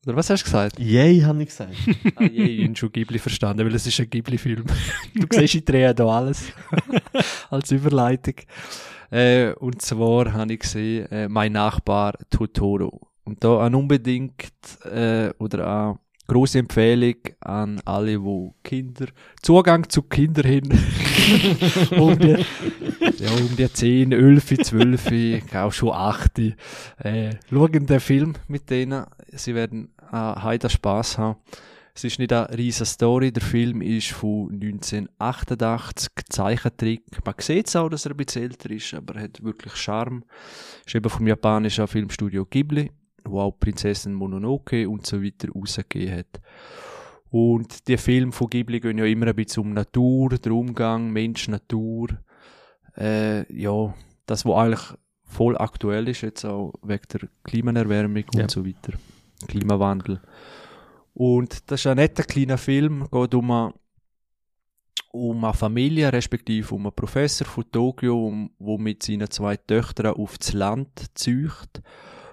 Oder was hast du gesagt? Yay, habe ich gesagt. [laughs] ah, je, ich habe schon Ghibli verstanden, weil es ist ein Ghibli-Film. [laughs] du siehst, ich drehe da alles [laughs] als Überleitung. Äh, und zwar habe ich gesehen, äh, mein Nachbar Totoro. Und da an unbedingt äh, oder an große Empfehlung an alle, wo Kinder Zugang zu Kindern hin um die, ja, um die 10, 11, 12, auch schon 8. Äh, schauen den Film mit denen. Sie werden äh, heida Spaß haben. Es ist nicht eine riesige Story. Der Film ist von 1988, Zeichentrick. Man sieht es auch, dass er ein bisschen älter ist, aber er hat wirklich Charme. Ist eben vom japanischen Filmstudio Ghibli, wo auch Prinzessin Mononoke und so weiter rausgegeben hat. Und die Filme von Ghibli gehen ja immer ein bisschen um Natur, den Umgang, Mensch, Natur. Äh, ja, das, was eigentlich voll aktuell ist, jetzt auch wegen der Klimaerwärmung Ja. und so weiter. Klimawandel. Und das ist ein netter kleiner Film, geht um eine, um eine Familie, respektive um einen Professor von Tokio, um, wo mit seinen zwei Töchtern aufs Land zücht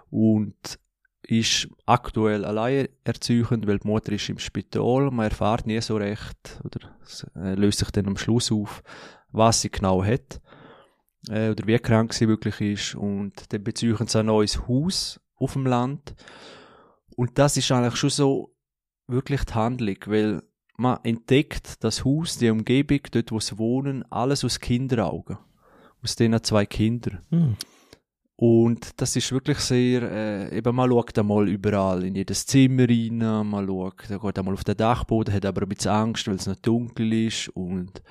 und ist aktuell allein erziehend, weil die Mutter ist im Spital. Man erfährt nie so recht, oder äh, löst sich dann am Schluss auf, was sie genau hat, äh, oder wie krank sie wirklich ist. Und dann beziehen sie ein neues Haus auf dem Land. Und das ist eigentlich schon so wirklich die Handlung, weil man entdeckt das Haus, die Umgebung, dort wo sie wohnen, alles aus Kinderaugen. Aus denen zwei Kindern. Hm. Und das ist wirklich sehr, äh, eben man schaut einmal überall in jedes Zimmer rein, man schaut, geht einmal auf den Dachboden, hat aber ein bisschen Angst, weil es noch dunkel ist und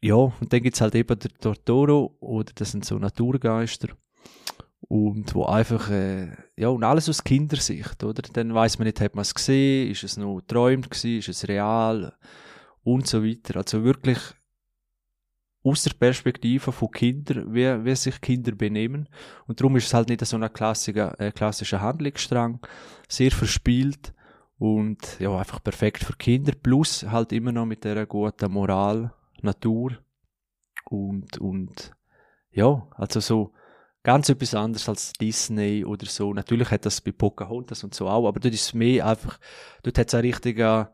ja, und dann gibt's halt eben der Tortoro, oder das sind so Naturgeister und wo einfach, äh, ja, und alles aus Kindersicht, oder? Dann weiß man nicht, hat man es gesehen, ist es nur träumt gewesen, ist es real und so weiter. Also wirklich aus der Perspektive von Kindern, wie, wie sich Kinder benehmen. Und darum ist es halt nicht so ein klassischer, äh, klassischer Handlungsstrang, sehr verspielt und ja, einfach perfekt für Kinder, plus halt immer noch mit der guten Moral, Natur und, und ja, also so ganz etwas anderes als Disney oder so. Natürlich hat das bei Pocahontas und so auch, aber dort ist es mehr einfach, dort hat es einen richtigen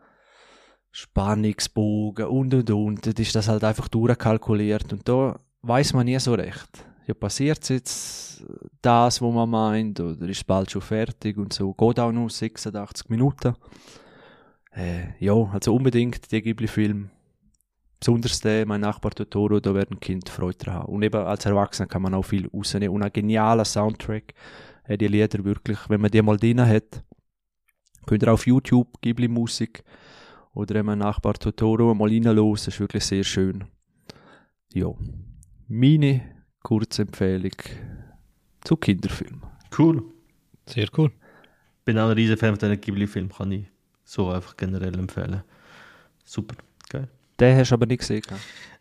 Spannungsbogen und und und. Dort ist das halt einfach durchkalkuliert und da weiß man nie so recht. Ja, passiert jetzt das, was man meint, oder ist bald schon fertig und so. Geht auch nur 86 Minuten. Äh, ja, also unbedingt die Ghibli-Film. Besonders der, mein Nachbar Totoro, da werden Kind Freude dran haben. Und eben als Erwachsener kann man auch viel rausnehmen. Und ein genialer Soundtrack. Äh, die Lieder wirklich, wenn man die mal drin hat, könnt ihr auf YouTube Ghibli-Musik oder eben mein Nachbar Totoro mal reinhören. Das ist wirklich sehr schön. Ja. Meine kurze Empfehlung zu Kinderfilmen. Cool. Sehr cool. Bin auch ein riesen Fan von diesen Ghibli-Filmen, kann ich so einfach generell empfehlen. Super. Den hast du aber nicht gesehen.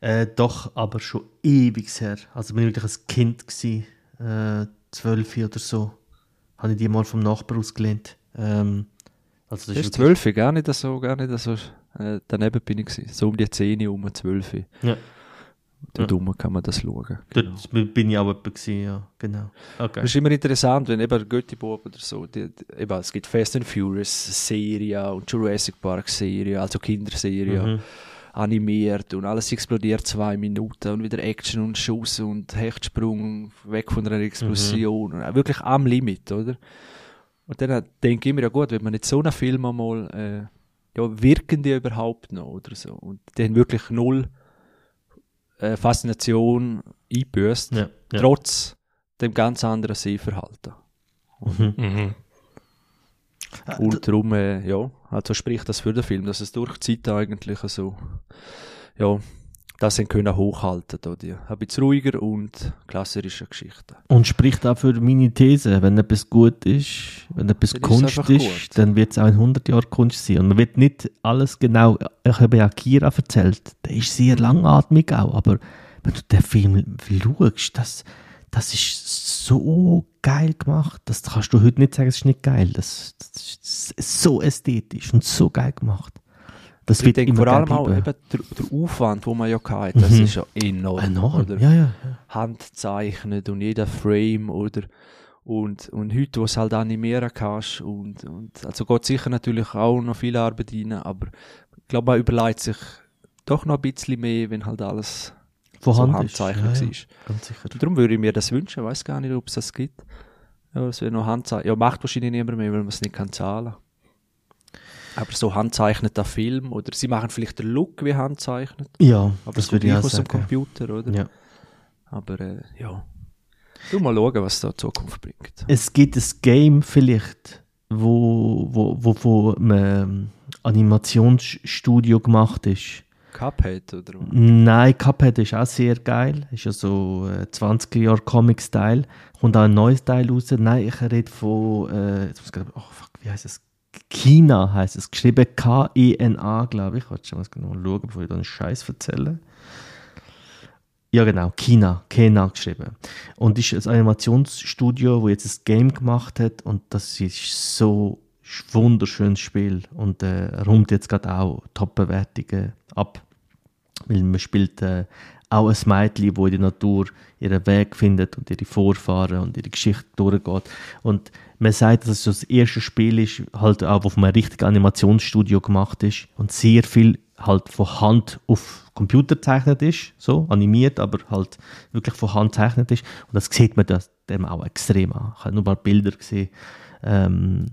Äh, doch, aber schon ewig her. Also bin ich wirklich ein Kind gsi, äh, zwölf oder so. Habe ich die mal vom Nachbar ausgelehnt. Ähm, also Das ist zwölf, gar nicht so, gar nicht so. Äh, daneben bin ich gewesen. So um die 10 um 12. Ja. Dort Ja. kann man das schauen. Genau. Dort bin ich auch gewesen, ja, genau. Okay. Das ist immer interessant, wenn eben Göttibob oder so, die, die, eben, es gibt Fast and Furious Serie und Jurassic Park Serie, also Kinderserie, Mhm. Animiert und alles explodiert zwei Minuten und wieder Action und Schuss und Hechtsprung weg von einer Explosion und auch wirklich am Limit, oder? Und dann denke ich mir, ja gut, wenn man nicht so einen Film einmal, äh, ja, wirken die überhaupt noch oder so? Und die haben wirklich null äh, Faszination eingebüßt Ja, ja. trotz dem ganz anderen Sehverhalten. Mhm. Und darum, äh, ja, also spricht das für den Film, dass es durch die Zeit eigentlich so, ja, das sie können hochhalten, da, die ein bisschen ruhiger und klassische Geschichten. Und spricht auch für meine These, wenn etwas gut ist, wenn etwas Dann ist Kunst ist, gut. dann wird es auch in 100 Jahren Kunst sein. Und man wird nicht alles genau, ich habe ja Kira erzählt, der ist sehr langatmig auch, aber wenn du den Film schaust, das, das ist so geil gemacht, das kannst du heute nicht sagen, es ist nicht geil, das, das ist so ästhetisch und so geil gemacht. Das Ich wird denke vor allem auch eben der, der Aufwand, den man ja hatte, das Mhm. ist ja enorm. Enorm, Oder? ja, ja. Handzeichnet und jeder Frame oder und, und heute, wo es halt animieren kannst und, und also geht sicher natürlich auch noch viel Arbeit rein, aber ich glaube, man überlegt sich doch noch ein bisschen mehr, wenn halt alles so Vorhanden ist. handzeichnet ja, ja, ist. ganz sicher. Darum würde ich mir das wünschen, weiß gar nicht, ob es das gibt. Ja, es wäre noch Handzeichnen. Ja, macht wahrscheinlich niemand mehr, weil man es nicht kann zahlen. Aber so handzeichneter Film oder sie machen vielleicht den Look wie handzeichnet, Ja, aber das es würde ich nicht auch aus dem. Computer, oder? Ja. Aber äh, ja. Du mal schauen, was da die Zukunft bringt. Es gibt ein Game vielleicht, wo, wo, wo von einem Animationsstudio gemacht ist. Cuphead oder was? Nein, Cuphead ist auch sehr geil. Ist ja so äh, 20er Jahre Comic-Style. Kommt auch ein neues Teil raus. Nein, ich rede von, äh, oh fuck, wie heißt es? China heißt es. Geschrieben K-E-N-A, glaube ich. Ich muss genau schauen, bevor ich da einen Scheiß erzähle. Ja, genau, China, Kena geschrieben. Und ist ein Animationsstudio, wo jetzt ein Game gemacht hat und das ist so wunderschönes Spiel und äh, räumt jetzt gerade auch Top-Bewertungen ab. Weil man spielt äh, auch ein Mädchen, wo in der Natur ihren Weg findet und ihre Vorfahren und ihre Geschichte durchgeht. Und man sagt, dass es das erste Spiel ist, halt auch, wo von einem richtigen Animationsstudio gemacht ist und sehr viel halt von Hand auf Computer gezeichnet ist, so animiert, aber halt wirklich von Hand gezeichnet ist. Und das sieht man dem auch extrem an. Ich habe nur mal Bilder gesehen. Ähm,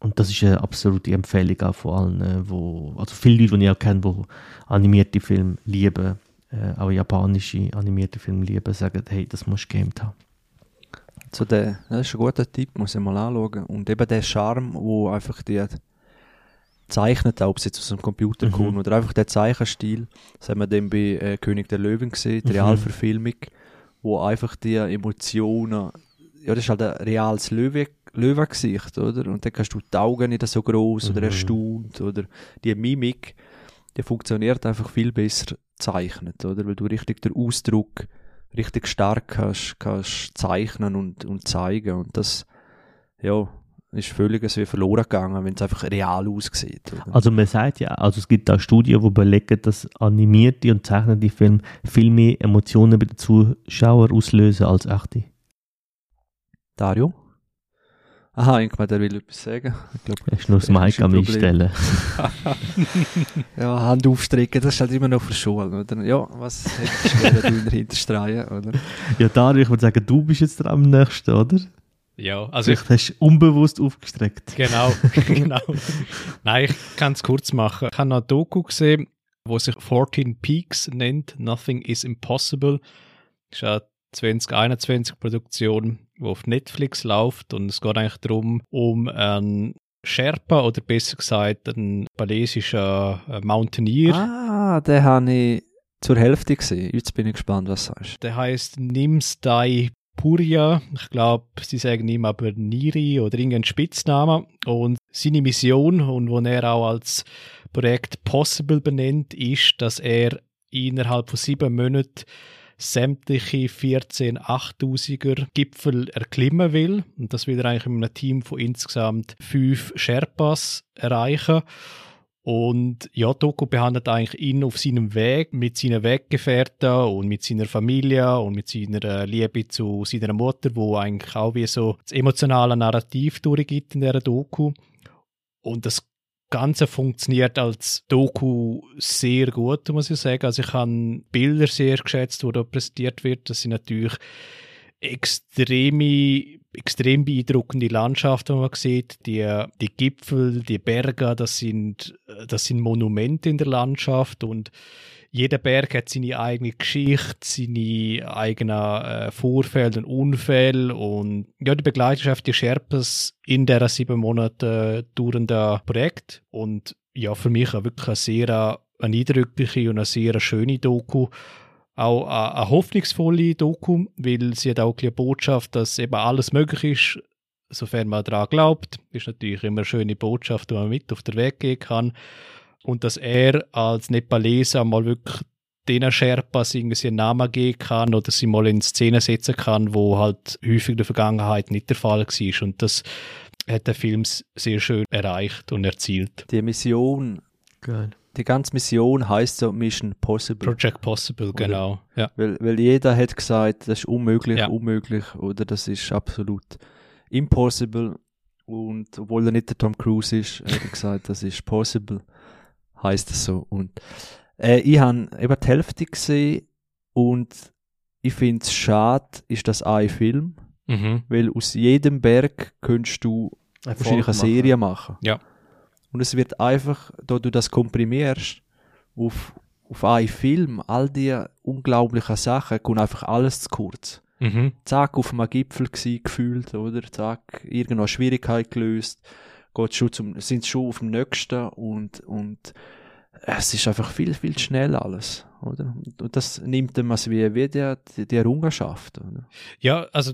und das ist eine absolute Empfehlung auch von allen, äh, wo, also viele Leute, die ich auch kenne, die animierte Filme lieben, äh, auch japanische animierte Filme lieben, sagen, hey, das musst du gamed haben. So der, das ist ein guter Tipp, muss ich mal anschauen. Und eben der Charme, wo einfach die zeichnet, ob es jetzt aus dem Computer Mhm. kommt oder einfach der Zeichenstil. Das haben wir dann bei äh, König der Löwen gesehen, die Mhm. Realverfilmung, wo einfach die Emotionen, ja, das ist halt ein reales Löwe, Löwengesicht, oder? Und dann kannst du die Augen nicht so groß oder Mhm. erstaunt oder die Mimik, die funktioniert einfach viel besser zeichnet, oder? Weil du richtig den Ausdruck richtig stark kannst, kannst zeichnen und, und zeigen und das, ja, ist völlig wie verloren gegangen, wenn es einfach real aussieht. Oder? Also man sagt ja, also es gibt auch Studien, die belegen, dass animierte und zeichnete Filme viel mehr Emotionen bei den Zuschauern auslösen als echte. Dario? Aha, ich meine, der will etwas sagen. Ich glaube, Er ist nur das Mic am. Einstellen. [laughs] ja, Hand aufstrecken, das ist halt immer noch für Schule, oder? Ja, was hättest du gerne du in der Hinterstreihe, oder? Ja, Dario, ich würde sagen, du bist jetzt am nächsten, oder? Ja, also ich, Vielleicht hast du unbewusst aufgestreckt. Genau, [laughs] genau. Nein, ich kann es kurz machen. Ich habe noch ein Doku gesehen, wo sich 14 Peaks nennt, Nothing is Impossible. Das ist eine 2021 Produktion, die auf Netflix läuft und es geht eigentlich darum, um einen Sherpa oder besser gesagt einen balisischen äh, Mountaineer. Ah, den habe ich zur Hälfte gesehen. Jetzt bin ich gespannt, was du sagst. Der heißt Nimsdai Puria. Ich glaube, sie sagen ihm aber Niri oder irgendeinen Spitznamen. Und seine Mission und wo er auch als Projekt Possible benennt, ist, dass er innerhalb von sieben Monaten sämtliche 14 8000er Gipfel erklimmen will. Und das will er eigentlich mit einem Team von insgesamt fünf Sherpas erreichen. Und ja, Doku behandelt eigentlich ihn auf seinem Weg mit seinen Weggefährten und mit seiner Familie und mit seiner äh, Liebe zu seiner Mutter, wo eigentlich auch wie so das emotionale Narrativ durchgibt in der Doku. Und das Ganze funktioniert als Doku sehr gut, muss ich sagen. Also ich habe Bilder sehr geschätzt, die da präsentiert wird. Das sind natürlich extreme, extrem beeindruckende Landschaften, die man sieht. Die, die Gipfel, die Berge, das sind, das sind Monumente in der Landschaft und jeder Berg hat seine eigene Geschichte, seine eigenen äh, Vorfälle und Unfälle und ja, die Begleiterschaft die Sherpas in der sieben Monate dauernden Projekt und ja, für mich auch wirklich eine sehr eine eindrückliche und eine sehr schöne Doku. Auch eine, eine hoffnungsvolle Doku, weil sie hat auch eine Botschaft, dass eben alles möglich ist, sofern man daran glaubt. Ist natürlich immer eine schöne Botschaft, die man mit auf den Weg gehen kann. Und dass er als Nepaleser mal wirklich den Sherpas irgendwie einen Namen geben kann oder sie mal in Szene setzen kann, wo halt häufig in der Vergangenheit nicht der Fall war. Und das hat der Film sehr schön erreicht und erzielt. Die Mission, Geil. Die ganze Mission heißt so Mission Possible. Project Possible, genau. Ja. Weil, weil jeder hat gesagt, das ist unmöglich, Ja. unmöglich oder das ist absolut impossible. Und obwohl er nicht der Tom Cruise ist, hat er gesagt, das ist possible. Heißt es so. Und äh, ich habe eben die Hälfte gesehen und ich finde es schade, ist das ein Film, Mhm. weil aus jedem Berg könntest du wahrscheinlich eine Serie machen. Ja. Und es wird einfach, da du das komprimierst, auf, auf einen Film, all die unglaublichen Sachen, kommt einfach alles zu kurz. Mhm. Zack, auf einem Gipfel gsi, gefühlt, oder? Zack, irgendeine Schwierigkeit gelöst, geht schon zum, sind schon auf dem nächsten und, und es ist einfach viel, viel schnell alles, oder? Und das nimmt dem als wie, wie die, die, Errungenschaft, oder? Ja, also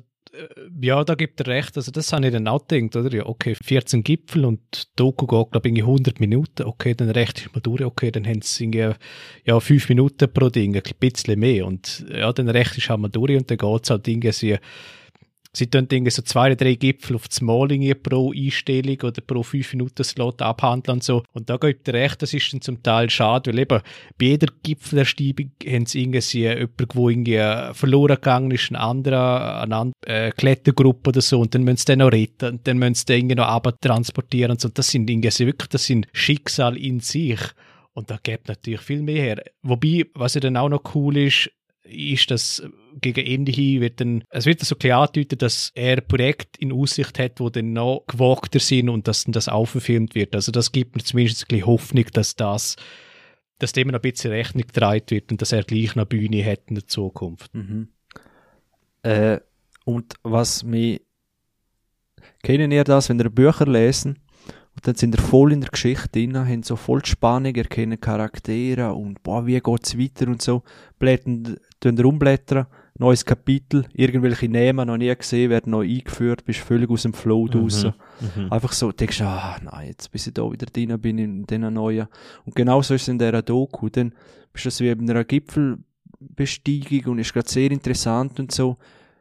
ja, da gibt er recht. Also das habe ich dann auch gedacht, oder? Ja, okay, 14 Gipfel und Doku geht, glaube ich, 100 Minuten. Okay, dann recht ist mal durch. Okay, dann haben sie ja, 5 Minuten pro Ding, ein bisschen mehr. Und ja, dann ist halt mal durch und dann geht es halt irgendwie sie, tun irgendwie so zwei oder drei Gipfel auf das Mal pro Einstellung oder pro 5 Minuten Slot abhandeln und so. Und da gibt er recht, das ist dann zum Teil schade, weil eben bei jeder Gipfelersteigung haben sie irgendwie jemanden, der irgendwie verloren gegangen ist, ein anderer, eine andere äh, Klettergruppe oder so, und dann müssen sie den noch retten, und dann müssen sie den irgendwie noch abtransportieren und so. Das sind irgendwie wirklich, das sind Schicksal in sich. Und da gibt natürlich viel mehr her. Wobei, was ja dann auch noch cool ist, ist, dass gegen Ende hin wird dann, es wird so klar angedeutet, dass er Projekte in Aussicht hat, wo dann noch gewagter sind und dass dann das auch verfilmt wird. Also das gibt mir zumindest ein bisschen Hoffnung, dass das, dass dem noch ein bisschen Rechnung getragen wird und dass er gleich noch Bühne hat in der Zukunft. Mhm. Äh, und was mich. Kennen ihr das, wenn ihr Bücher lesen und dann sind ihr voll in der Geschichte drin, haben so voll die Spannung, erkennen Charaktere und boah, wie geht's weiter und so. Blättern, rumblättern, neues Kapitel, irgendwelche Namen noch nie gesehen, werden neu eingeführt, bist völlig aus dem Flow draussen. Mhm. Einfach so, denkst ah, nein, jetzt bis ich da wieder drin bin in diesen neuen. Und genau so ist es in dieser Doku. Dann bist du so wie bei einer Gipfelbesteigung und ist gerade sehr interessant und so.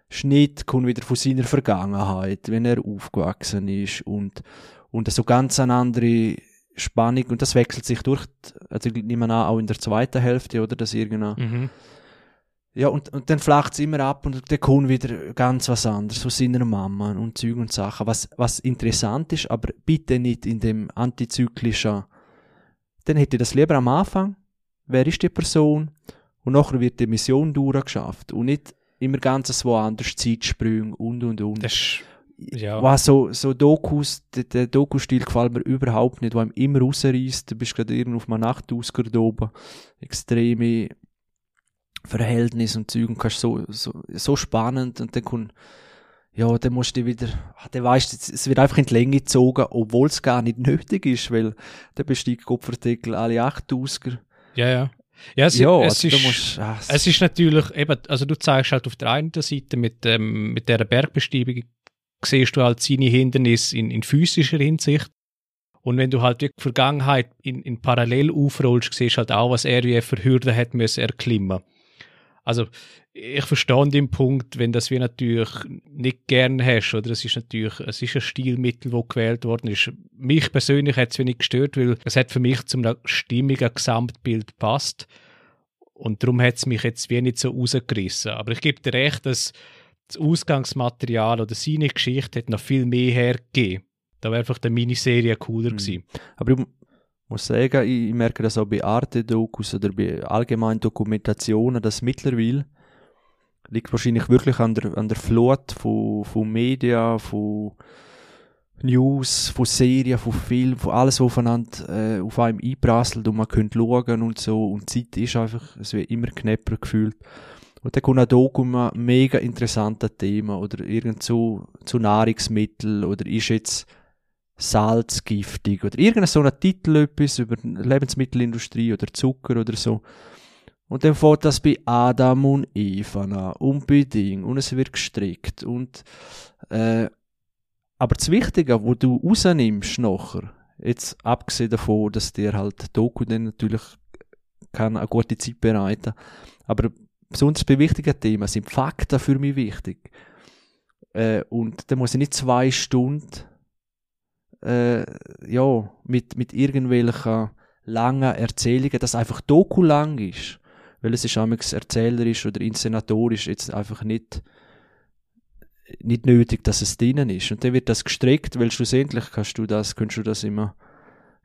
Schnitt kommt wieder von seiner Vergangenheit, wenn er aufgewachsen ist und, und so ganz eine andere Spannung und das wechselt sich durch, also ich nehme an, auch in der zweiten Hälfte, oder, dass irgendeine Mhm. Ja, und, und dann flacht es immer ab und dann kommt wieder ganz was anderes von seiner Mama und Zeug und Sachen, was, was interessant ist, aber bitte nicht in dem antizyklischen. Dann hätte ich das lieber am Anfang. Wer ist die Person? Und nachher wird die Mission durchgeschafft und nicht immer ganzes woanders Zeitsprünge und und und. Das ist, ja. Was so, so Dokus, der, der Doku-Stil gefällt mir überhaupt nicht, wo einem immer rausreißt. Du bist gerade irgendwo auf einem Nachtausgang da oben. Extreme Verhältnisse und Zeug und kannst so, so, so spannend und dann kommt, ja, dann musst du wieder, ah, dann weißt du, es wird einfach in die Länge gezogen, obwohl es gar nicht nötig ist, weil der besteigt Kopfartikel alle 8000er. ja, ja. Ja, es, Ja, es, also ist, musst, ah, es- ist natürlich eben, also du zeigst halt auf der einen Seite mit, ähm, mit dieser Bergbesteigung, siehst du halt seine Hindernisse in, in physischer Hinsicht. Und wenn du halt wirklich die Vergangenheit in, in parallel aufrollst, siehst du halt auch, was er wie für Hürden hat müssen erklimmen. Also, ich verstehe den Punkt, wenn das wir natürlich nicht gern hast, oder? Es ist natürlich, es ist ein Stilmittel, das gewählt worden ist. Mich persönlich hat es wenig gestört, weil es hat für mich zum stimmigen Gesamtbild gepasst. Und darum hat es mich jetzt wie nicht so rausgerissen. Aber ich gebe dir recht, dass das Ausgangsmaterial oder seine Geschichte hat noch viel mehr hergegeben. Da wäre einfach die Miniserie cooler Mhm. gewesen. Aber muss sagen, ich, merke das auch bei Arte-Dokus oder bei allgemeinen Dokumentationen, dass mittlerweile liegt wahrscheinlich wirklich an der, an der Flut von, von Medien, von News, von Serien, von Filmen, von alles, was aufeinander äh, auf einem einprasselt und man könnte schauen und so. Und die Zeit ist einfach, es wird immer knapper gefühlt. Und dann kommt ein mega interessantes Thema oder irgend so zu Nahrungsmittel oder ist jetzt Salz giftig oder irgendein so ein Titel etwas über Lebensmittelindustrie oder Zucker oder so. Und dann fährt das bei Adam und Eva an, unbedingt. Und es wird gestrickt. Und, äh, aber das Wichtige, wo du rausnimmst nachher, jetzt abgesehen davon, dass dir halt Doku dann natürlich kann eine gute Zeit bereiten, aber besonders bei wichtigen Themen sind Fakten für mich wichtig. Äh, und da muss ich nicht zwei Stunden äh, ja, mit, mit irgendwelchen langen Erzählungen, dass einfach Doku lang ist, weil es ist amigs erzählerisch oder inszenatorisch jetzt einfach nicht nicht nötig, dass es drinnen ist. Und dann wird das gestreckt, weil schlussendlich kannst du das, kannst du das immer,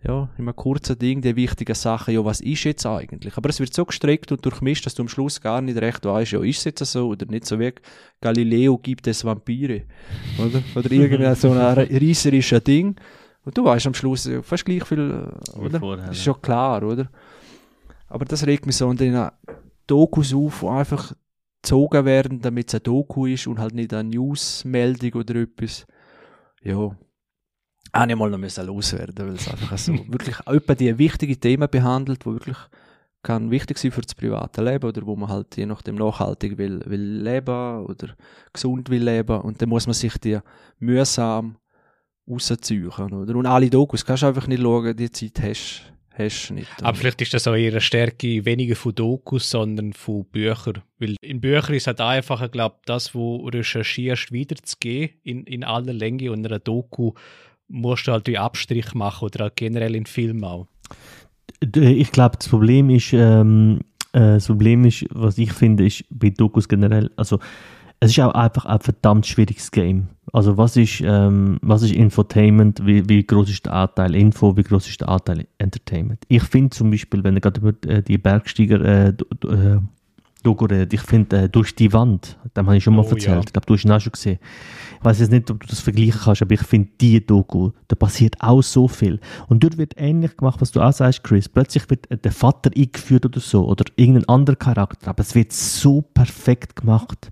ja, immer kurzer Ding, die wichtigen Sachen, ja, was ist jetzt eigentlich? Aber es wird so gestreckt und durchmischt, dass du am Schluss gar nicht recht weißt, ja, ist es jetzt so oder nicht so wie Galileo gibt es Vampire, oder? Oder irgendein so ein [laughs] reißerischer Ding. Und du weißt am Schluss fast gleich viel, oder? Vorher, ist schon klar, oder? Aber das regt mich so an den Dokus auf, die einfach gezogen werden, damit es ein Doku ist und halt nicht eine Newsmeldung oder etwas. Ja. Auch nicht mal noch müssen loswerden, weil es einfach so [laughs] wirklich etwa die wichtigen Themen behandelt, wo wirklich kann wichtig sein für das private Leben oder wo man halt je nachdem nachhaltig will, will leben oder gesund will leben und dann muss man sich die mühsam rausziehen, oder? Und alle Dokus kannst du einfach nicht schauen, die Zeit hast hast nicht. Aber vielleicht ist das auch ihre Stärke weniger von Dokus, sondern von Büchern. Weil in Büchern ist es halt einfacher, glaube ich, das, wo du recherchierst, wiederzugehen in, in aller Länge und in einer Doku musst du halt wie Abstrich machen oder halt generell in Filmen auch. Ich glaube, das Problem ist, ähm, äh, das Problem ist, was ich finde, ist bei Dokus generell, also es ist auch einfach ein verdammt schwieriges Game. Also was ist, ähm, was ist Infotainment, wie, wie groß ist der Anteil Info, wie groß ist der Anteil Entertainment? Ich finde zum Beispiel, wenn ihr gerade über äh, die Bergsteiger äh, äh, Doku redet, ich finde äh, «Durch die Wand», dem habe ich schon mal oh, erzählt, ja. ich glaube, du hast ihn auch schon gesehen. Ich weiß jetzt nicht, ob du das vergleichen kannst, aber ich finde, die Doku, da passiert auch so viel. Und dort wird ähnlich gemacht, was du auch sagst, Chris. Plötzlich wird der Vater eingeführt oder so, oder irgendein anderer Charakter, aber es wird so perfekt gemacht.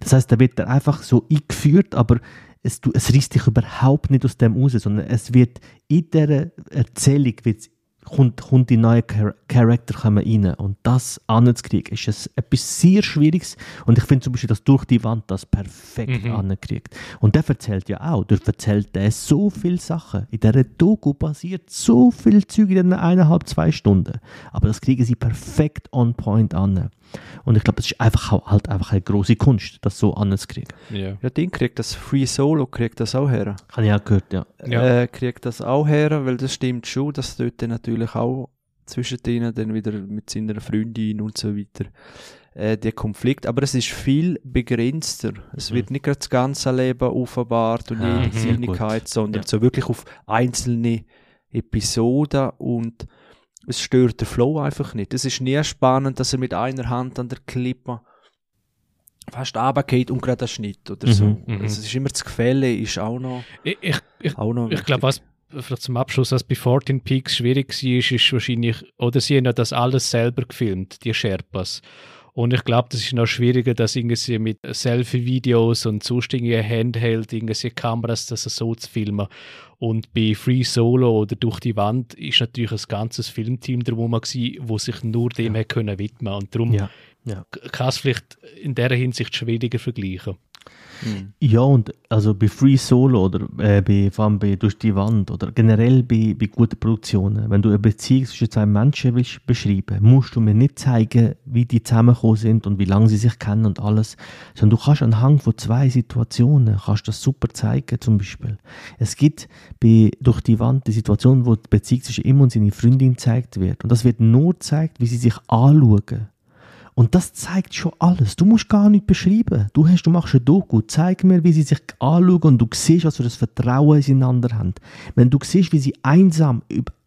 Das heißt, da wird er einfach so eingeführt, aber es, es reißt dich überhaupt nicht aus dem raus, sondern es wird in dieser Erzählung wird's kommt, kommt die neue Char Charakter kommen rein. Und das anzukriegen, ist es etwas sehr Schwieriges. Und ich finde zum Beispiel, dass durch die Wand das perfekt mhm. ankriegt. Und der erzählt ja auch, der erzählt der so viele Sachen. In dieser Doku passiert so viel Zeug in eineinhalb, zwei Stunden. Aber das kriegen sie perfekt on point an. Und ich glaube, das ist einfach halt einfach eine große Kunst, das so anzukriegen. Ja. ja, Ding kriegt das Free Solo, kriegt das auch her. Habe ich auch gehört, ja. ja. Äh, kriegt das auch her, weil das stimmt schon, dass dort natürlich auch zwischen denen dann wieder mit seiner Freundin und so weiter äh, der Konflikt, aber es ist viel begrenzter. Es mhm. wird nicht gerade das ganze Leben offenbart und [laughs] jede mhm, Kleinigkeit, sondern ja. so wirklich auf einzelne Episoden und es stört den Flow einfach nicht. Es ist nie spannend, dass er mit einer Hand an der Klippe fast runtergeht und gerade einen Schnitt oder so. Mhm, mhm. es ist immer das Gefälle, ist auch noch. Ich, ich, ich, ich glaube, was vielleicht zum Abschluss, was bei 14 Peaks schwierig war, ist, ist wahrscheinlich, oder sie haben ja das alles selber gefilmt, die Sherpas. Und ich glaube, das ist noch schwieriger, dass irgendwie mit Selfie-Videos und sonstigen Handheld, irgendwie Kameras, das so zu filmen. Und bei Free Solo oder Durch die Wand ist natürlich ein ganzes Filmteam drum gewesen, wo sich nur dem ja. können widmen Und darum ja. ja. kann es vielleicht in der Hinsicht schwieriger vergleichen. Mhm. Ja, und also bei Free Solo oder äh, bei, vor allem bei Durch die Wand oder generell bei, bei guten Produktionen, wenn du eine Beziehung zwischen zwei Menschen willst beschreiben, musst du mir nicht zeigen, wie die zusammengekommen sind und wie lange sie sich kennen und alles, sondern du kannst anhand von zwei Situationen kannst das super zeigen, zum Beispiel. Es gibt bei Durch die Wand die Situation, wo die Beziehung zwischen ihm und seiner Freundin gezeigt wird und das wird nur gezeigt, wie sie sich anschauen und das zeigt schon alles. Du musst gar nicht beschreiben. Du, hast, du machst ein Doku, zeig mir, wie sie sich anschauen und du siehst, was für ein Vertrauen sie einander haben. Wenn du siehst, wie sie einsam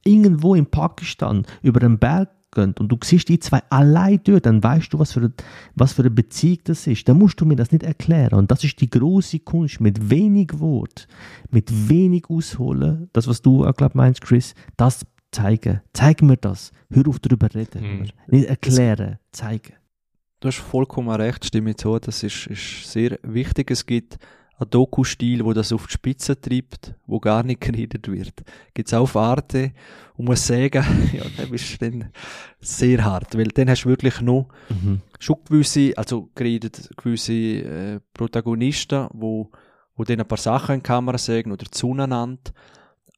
irgendwo in Pakistan über einen Berg gehen und du siehst die zwei allein dort, dann weißt du, was für, eine, was für eine Beziehung das ist. Dann musst du mir das nicht erklären. Und das ist die große Kunst, mit wenig Wort, mit wenig Ausholen, das, was du auch, glaub, meinst, Chris, das zeigen. Zeig mir das. Hör auf darüber reden. Mhm. Nicht erklären, zeigen. Du hast vollkommen recht, stimme zu. Das ist, ist sehr wichtig. Es gibt einen Doku-Stil, wo das auf die Spitze treibt, wo gar nicht [laughs] geredet wird. Gibt's auch auf Arte und muss sagen, [laughs] ja, das ist dann sehr hart, weil dann hast du wirklich noch Mhm. schon gewisse, also geredet, gewisse äh, Protagonisten, wo, wo dann ein paar Sachen in die Kamera sagen oder zueinander,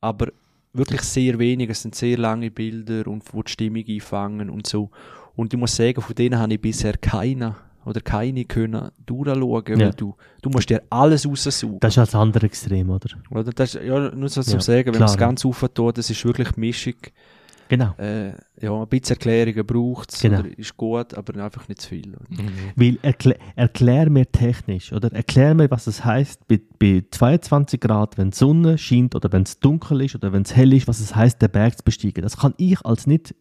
aber wirklich sehr wenig, es sind sehr lange Bilder und wo die Stimmung einfangen und so. Und ich muss sagen, von denen habe ich bisher keine oder keine können durchschauen, Ja. weil du, du musst dir alles raussaugen. Das ist das andere Extrem, oder? oder? Das, ist- ja, nur so zum Ja, Sagen, wenn man es ganz auftut, das ist wirklich Mischung. Genau. Äh, ja, ein bisschen Erklärungen braucht es, Genau. ist gut, aber einfach nicht zu viel. Weil erklär, erklär mir technisch, oder? Erklär mir, was es heißt bei, bei 22 Grad, wenn die Sonne scheint oder wenn es dunkel ist oder wenn es hell ist, was es heißt, den Berg zu besteigen. Das kann ich als nicht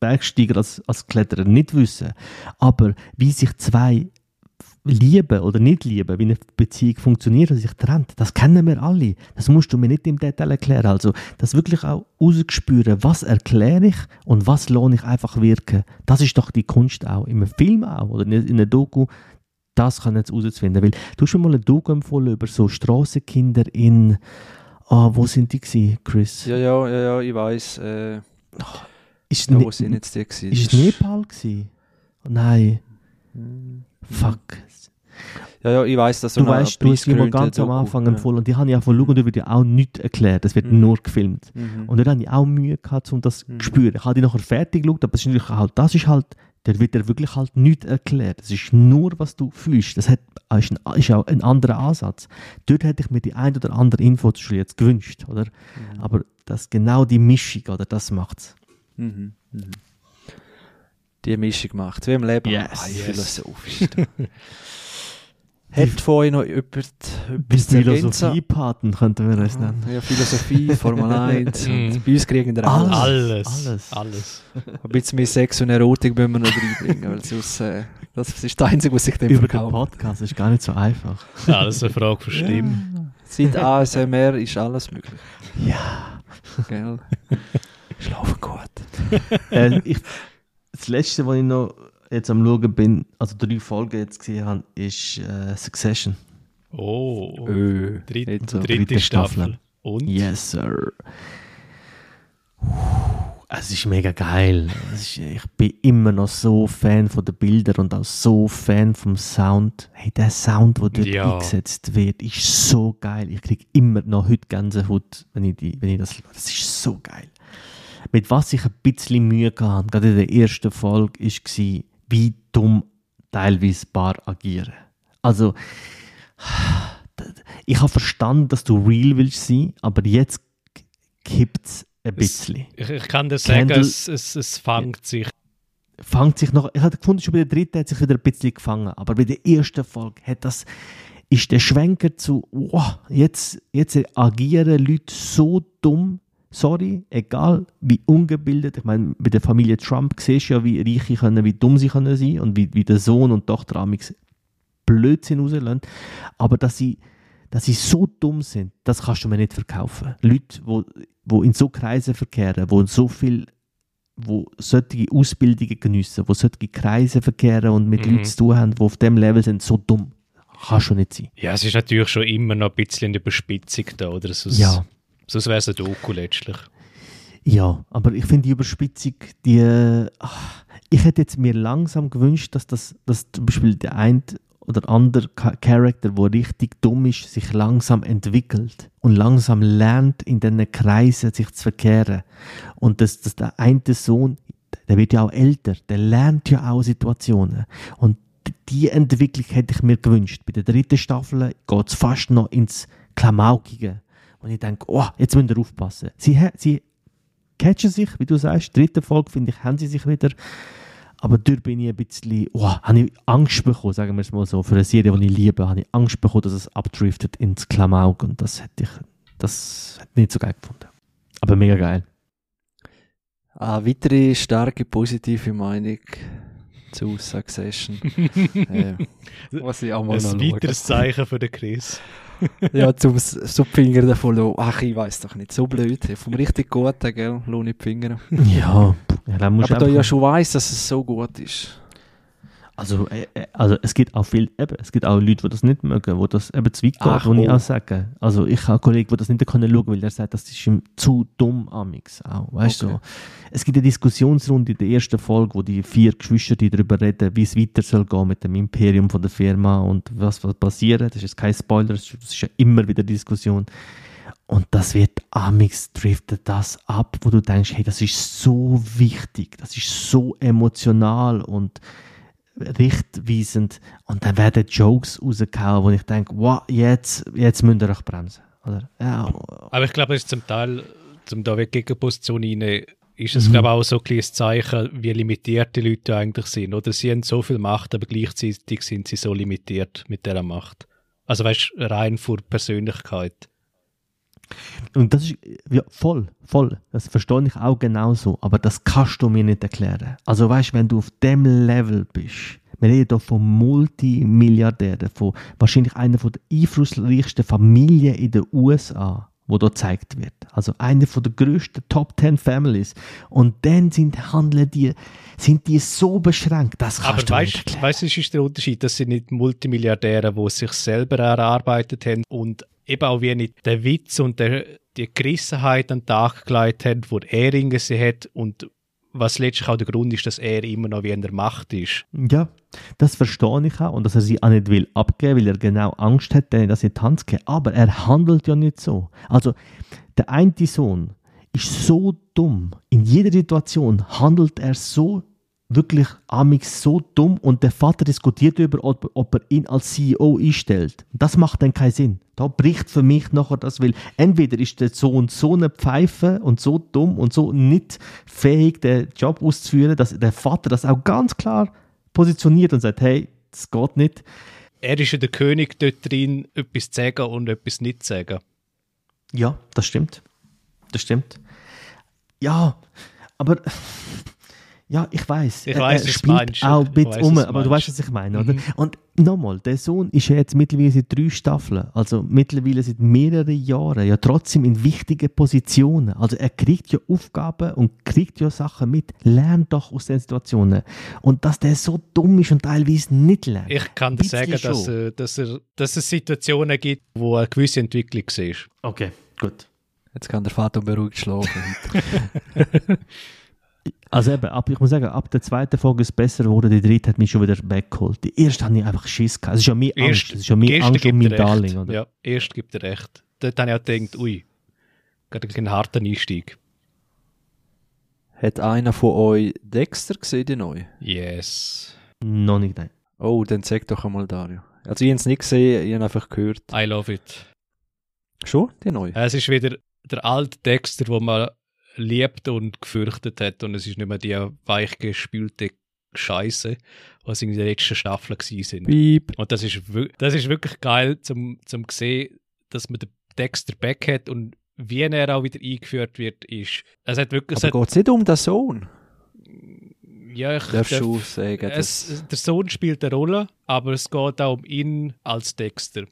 Bergsteiger, als, als Kletterer nicht wissen. Aber wie sich zwei lieben oder nicht lieben, wie eine Beziehung funktioniert und sich trennt, das kennen wir alle. Das musst du mir nicht im Detail erklären. Also, das wirklich auch rausspüren, was erkläre ich und was lohne ich einfach wirken. Das ist doch die Kunst auch. Im Film auch oder in in einer Doku, das kann jetzt herauszufinden. Weil du hast schon mal eine Doku empfohlen über so Strassenkinder in, ah, wo sind die gewesen, Chris? Ja, ja, ja, ja, ich weiß. Äh, Ist, ja, ne wo sind jetzt die gewesen? ist es Das Nepal gewesen? Nein, Hm. fuck. Ja, ja, ich weiß, dass Du weißt, du hast mal ganz am Anfang empfohlen und die habe ich auch von da wird ja auch nichts erklärt, das wird Mhm. nur gefilmt. Mhm. Und da habe ich auch Mühe gehabt, um das Mhm. zu spüren. Ich habe die nachher fertig geschaut, aber es ist natürlich halt, das ist halt, da wird dir wirklich halt nichts erklärt. Es ist nur, was du fühlst. Das hat, ist, ein, ist auch ein anderer Ansatz. Dort hätte ich mir die ein oder andere Info schon jetzt gewünscht, oder? Mhm. Aber das genau die Mischung, oder? Das macht's. Mhm. Mhm. Die Mischung macht wie im Leben. Yes. Ah, Yes. philosophisch. [laughs] Hat von euch noch jemand etwas zu? Philosophiepaten könnten wir es nennen. Ja, Philosophie, Formel [laughs] 1. Mhm. und bei uns kriegen wir alles. Alles. Alles. Alles. Alles. Ein bisschen mehr Sex und Erotik müssen wir noch reinbringen, weil sonst, äh, das ist das Einzige, was sich dem Über den verkauft. Podcast ist gar nicht so einfach. Ja, das ist eine Frage von Stimme. Seit ASMR ist alles möglich. Ja. Gell? [laughs] Schlafen gut. [laughs] äh, ich, das letzte, was ich noch jetzt am Schauen bin, also drei Folgen jetzt gesehen habe, ist äh, Succession. Oh. Ö. Dritt, Nicht so. dritte, dritte Staffel. Staffel. Und? Yes, sir. Es ist mega geil. Ist, ich bin immer noch so Fan von den Bildern und auch so Fan vom Sound. Hey, der Sound, der dort Ja. eingesetzt wird, ist so geil. Ich kriege immer noch heute Gänsehaut, wenn ich, die, wenn ich das. Das ist so geil. Mit was ich ein bisschen Mühe hatte, gerade in der ersten Folge, war, wie dumm teilweise Paar agieren. Also, ich habe verstanden, dass du real willst sein, aber jetzt kippt es ein bisschen. Ich, ich kann dir sagen, Candle- es, es, es fängt sich. Fangt sich noch, ich hatte gefunden, schon bei der dritten hat sich wieder ein bisschen gefangen, aber bei der ersten Folge hat das, ist der Schwenker zu, wow, jetzt, jetzt agieren Leute so dumm, sorry, egal wie ungebildet, ich meine, bei der Familie Trump siehst du ja, wie Reiche können, wie dumm sie können sein und wie, wie der Sohn und Tochter amix Blödsinn rauslassen, aber dass sie, dass sie so dumm sind, das kannst du mir nicht verkaufen. Leute, wo, wo in so Kreisen verkehren, wo so viel wo solche Ausbildungen geniessen, wo solche Kreise verkehren und mit Mhm. Leuten zu tun haben, die auf dem Level sind, so dumm. Kann schon nicht sein. Ja, es ist natürlich schon immer noch ein bisschen eine Überspitzung da, oder? Sonst, Ja. Sonst wäre es ein Doku letztlich. Ja, aber ich finde die Überspitzung, die, ach, ich hätte jetzt mir langsam gewünscht, dass das, dass zum Beispiel der ein oder andere Cha- Charakter, der richtig dumm ist, sich langsam entwickelt und langsam lernt, in diesen Kreisen sich zu verkehren. Und dass, dass der eine Sohn, der wird ja auch älter, der lernt ja auch Situationen. Und die Entwicklung hätte ich mir gewünscht. Bei der dritten Staffel geht es fast noch ins Klamaukige. Und ich denke, oh, jetzt müsst ihr aufpassen. Sie, sie catchen sich, wie du sagst, dritte Folge, finde ich, haben sie sich wieder. Aber dort bin ich ein bisschen, oh, habe ich Angst bekommen, sagen wir es mal so, für eine Serie, die ich liebe, habe ich Angst bekommen, dass es abdriftet ins Klamauk und das hätte ich, das hätte ich nicht so geil gefunden. Aber mega geil. Eine weitere starke positive Meinung zu Succession. [laughs] äh, was ich auch mal Ein noch weiteres Zeichen für den Chris. Ja, zum so die Finger davon lassen. Ach, ich weiß doch nicht. So blöd. Vom richtig Guten, gell? Nicht die Finger. Ja, ja dann musst Aber du da ja schon weiss, dass es so gut ist. Also, äh, äh, also es gibt auch viel, eben, es gibt auch Leute, die das nicht mögen, wo das eben zu weit geht, Ach, wo ich oh. auch sage. Also ich habe einen Kollegen, der das nicht können schauen weil der sagt, das ist ihm zu dumm amix auch, weißt du. Okay. So. Es gibt eine Diskussionsrunde in der ersten Folge, wo die vier Geschwister die darüber reden, wie es weiter soll gehen mit dem Imperium von der Firma und was wird passieren. Das ist jetzt kein Spoiler, das ist das ist ja immer wieder Diskussion. Und das wird amix driftet das ab, wo du denkst, hey, das ist so wichtig, das ist so emotional und richtweisend und dann werden Jokes rausgehauen, wo ich denke, wow, jetzt, jetzt müsst ihr euch bremsen. Oder? Ja, Aber ich glaube, es ist zum Teil, zum da weg Gegenposition rein, ist es, glaube ich, auch so ein kleines Zeichen, wie limitiert die Leute eigentlich sind. Oder sie haben so viel Macht, aber gleichzeitig sind sie so limitiert mit dieser Macht. Also weißt rein vor Persönlichkeit. Und das ist ja, voll, voll. Das verstehe ich auch genauso. Aber das kannst du mir nicht erklären. Also weißt, wenn du auf dem Level bist, wir reden hier von Multimilliardären, von wahrscheinlich einer der einflussreichsten Familien in den USA, wo da gezeigt wird. Also eine der größten Top 10 Families. Und dann sind handeln die, sind die so beschränkt, das Aber kannst du mir nicht weißt erklären. du, weißt, was ist der Unterschied? Das sind nicht Multimilliardäre, die sich selber erarbeitet haben und eben auch wie nicht den Witz und der, die Gerissenheit an den Tag gelegt haben, wo er irgendwie hat und was letztlich auch der Grund ist, dass er immer noch wie in der Macht ist. Ja, das verstehe ich auch und dass er sie auch nicht will abgeben, weil er genau Angst hat, denen das in die Hand zu geben. Aber er handelt ja nicht so. Also der eine Sohn ist so dumm. In jeder Situation handelt er so wirklich amix so dumm und der Vater diskutiert darüber, ob, ob er ihn als CEO einstellt. Das macht dann keinen Sinn. Da bricht für mich nachher das, weil entweder ist der Sohn so eine Pfeife und so dumm und so nicht fähig, den Job auszuführen, dass der Vater das auch ganz klar positioniert und sagt, hey, das geht nicht. Er ist ja der König dort drin, etwas zu sagen und etwas nicht zu sagen. Ja, das stimmt. Das stimmt. Ja, aber ja, ich weiß. Ich Er- weiss, er spielt meinst. auch ein Ich bisschen weiss, um, aber du weißt, was ich meine, oder? Und nochmal, der Sohn ist ja jetzt mittlerweile in drei Staffeln, also mittlerweile seit mehreren Jahren, ja trotzdem in wichtigen Positionen. Also er kriegt ja Aufgaben und kriegt ja Sachen mit, lernt doch aus den Situationen. Und dass der so dumm ist und teilweise nicht lernt. Ich kann dir sagen, dass, äh, dass, er, dass es Situationen gibt, wo eine gewisse Entwicklung siehst. Okay, gut. Jetzt kann der Vater beruhigt schlafen. [laughs] [laughs] Also eben, ab, ich muss sagen, ab der zweiten Folge ist es besser geworden, die dritte hat mich schon wieder weggeholt. Die erste hatte ich einfach Schiss gehabt. Es ist ja mehr Angst, es ist ja mehr erste Angst gibt mein. Darling, oder? Ja, erst gibt er recht. Dort habe ich auch gedacht, ui, gerade ein harter Einstieg. Hat einer von euch Dexter gesehen, die neue? Yes. Noch nicht, nein. Oh, dann sag doch einmal Dario. Also ich habe es nicht gesehen, ich habe einfach gehört. I love it. Schon, die neue? Es ist wieder der alte Dexter, den man liebt und gefürchtet hat und es ist nicht mehr die weichgespülte Scheiße, was in der letzten Staffel gewesen sind. Piep. Und das ist, das ist wirklich geil zum, zum sehen, dass man den Dexter back hat und wie er auch wieder eingeführt wird, ist, es hat wirklich, Aber geht es nicht um den Sohn? ja, ich darf- sagen, es, der Sohn spielt eine Rolle, aber es geht auch um ihn als Dexter.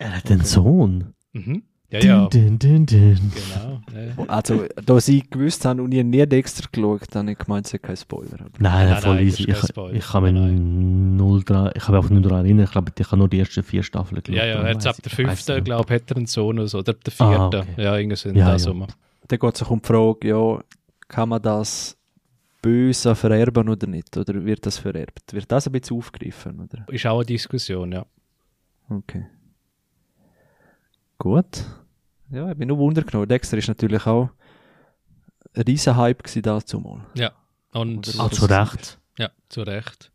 Er hat einen Sohn. Mhm. Ja, ja, Dün, dün, dün, genau. Ja. Also, da sie gewusst haben und ich nie Dexter geschaut, dann ich gemeint, es ist kein Spoiler. Nein, Nein, nein, voll nein, das easy. ist kein Ich, Spoiler. ich kann mich Nein, null dran, ich habe einfach nur daran erinnern, ich glaube, ich habe nur die ersten vier Staffeln geschaut. Ja, ja, jetzt ab der fünften, nicht. glaube ich, hat er einen Sohn oder so. Oder ab der Ah, vierten. okay. Ja, irgendwie so in Ja, der ja. Summe. Dann geht es auch um die Frage, ja, kann man das böse vererben oder nicht? Oder wird das vererbt? Wird das ein bisschen aufgegriffen? Oder? Ist auch eine Diskussion, ja. Okay. Gut. Ja, ich bin nur Wunder genommen. Dexter ist natürlich auch ein riesen Hype gewesen dazu mal. Ja. Und Oder Ah, zu Recht. ja, zu Recht.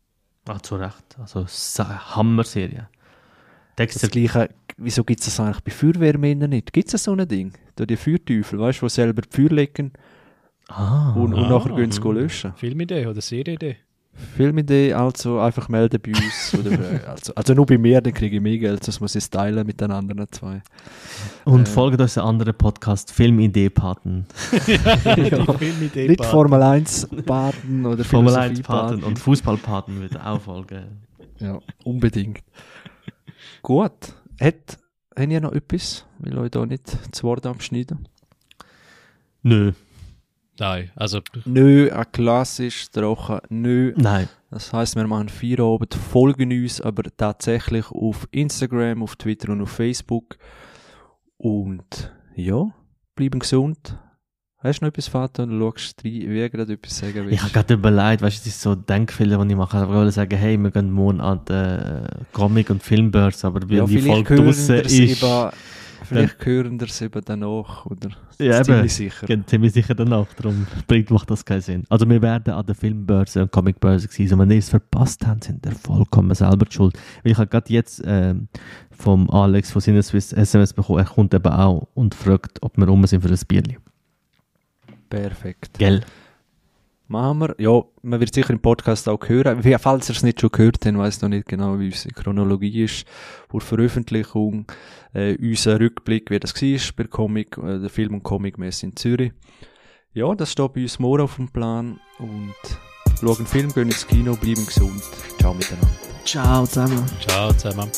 Ah, zu Recht. Also, es ist eine Hammer-Serie. Dexter, Das gleiche, wieso gibt es das eigentlich bei Feuerwehrmännern nicht? Gibt es so ein Ding? Da die Feuerteufel, weißt du, die selber die Feuer legen ah, und, und Ah, nachher gehen sie löschen. Filmidee oder Serienidee? Filmidee, also einfach melden bei uns. [laughs] oder, äh, also, also nur bei mir, dann kriege ich mehr Geld, sonst muss ich es teilen mit den anderen zwei. Und Äh. folgt uns anderen Podcast Filmidee-Paten. [laughs] die Filmidee Nicht Formel 1 Paten oder Formel 1 Philosophie-Paten. Paten und Fußballpaten wird auch folgen. Ja, unbedingt. Gut. Hat, habt ihr noch etwas? Will euch da nicht das Wort abschneiden? Nö. Nein, also Nö, ein klassisch, trocken, nö. Nein. Das heisst, wir machen Feierabend, folgen uns aber tatsächlich auf Instagram, auf Twitter und auf Facebook. Und ja, bleiben gesund. Hast du noch etwas, Vater? Du schaust rein, wie ich gerade etwas sagen Ich habe gerade überlegt, weißt du, es ist so Denkfehler, die ich mache. Ich wollte sagen, hey, wir gehen morgen an die äh, Comic- und Filmbörse, aber wenn ja, die Folge draussen ist, über, vielleicht hören wir es eben danach, oder? Ja, eben. ziemlich sicher. geht ziemlich sicher danach, darum bringt, macht das keinen Sinn. Also wir werden an der Filmbörse und Comicbörse gewesen, und wenn ihr es verpasst habt, sind ihr vollkommen selber schuld. Weil ich habe gerade jetzt ähm, vom Alex von Sinneswiss SMS bekommen, er kommt eben auch und fragt, ob wir rum sind für ein Bierli. Perfekt. Gell? Machen wir. Ja, man wird sicher im Podcast auch hören. Falls ihr es nicht schon gehört habt, weiss noch nicht genau, wie unsere Chronologie ist. Vor Veröffentlichung, äh, unser Rückblick, wie das war bei Comic, äh, der Film- und Comicmesse in Zürich. Ja, das steht bei uns morgen auf dem Plan. Und schauen Film, gehen ins Kino, bleiben gesund. Ciao miteinander. Ciao zusammen. ciao zusammen.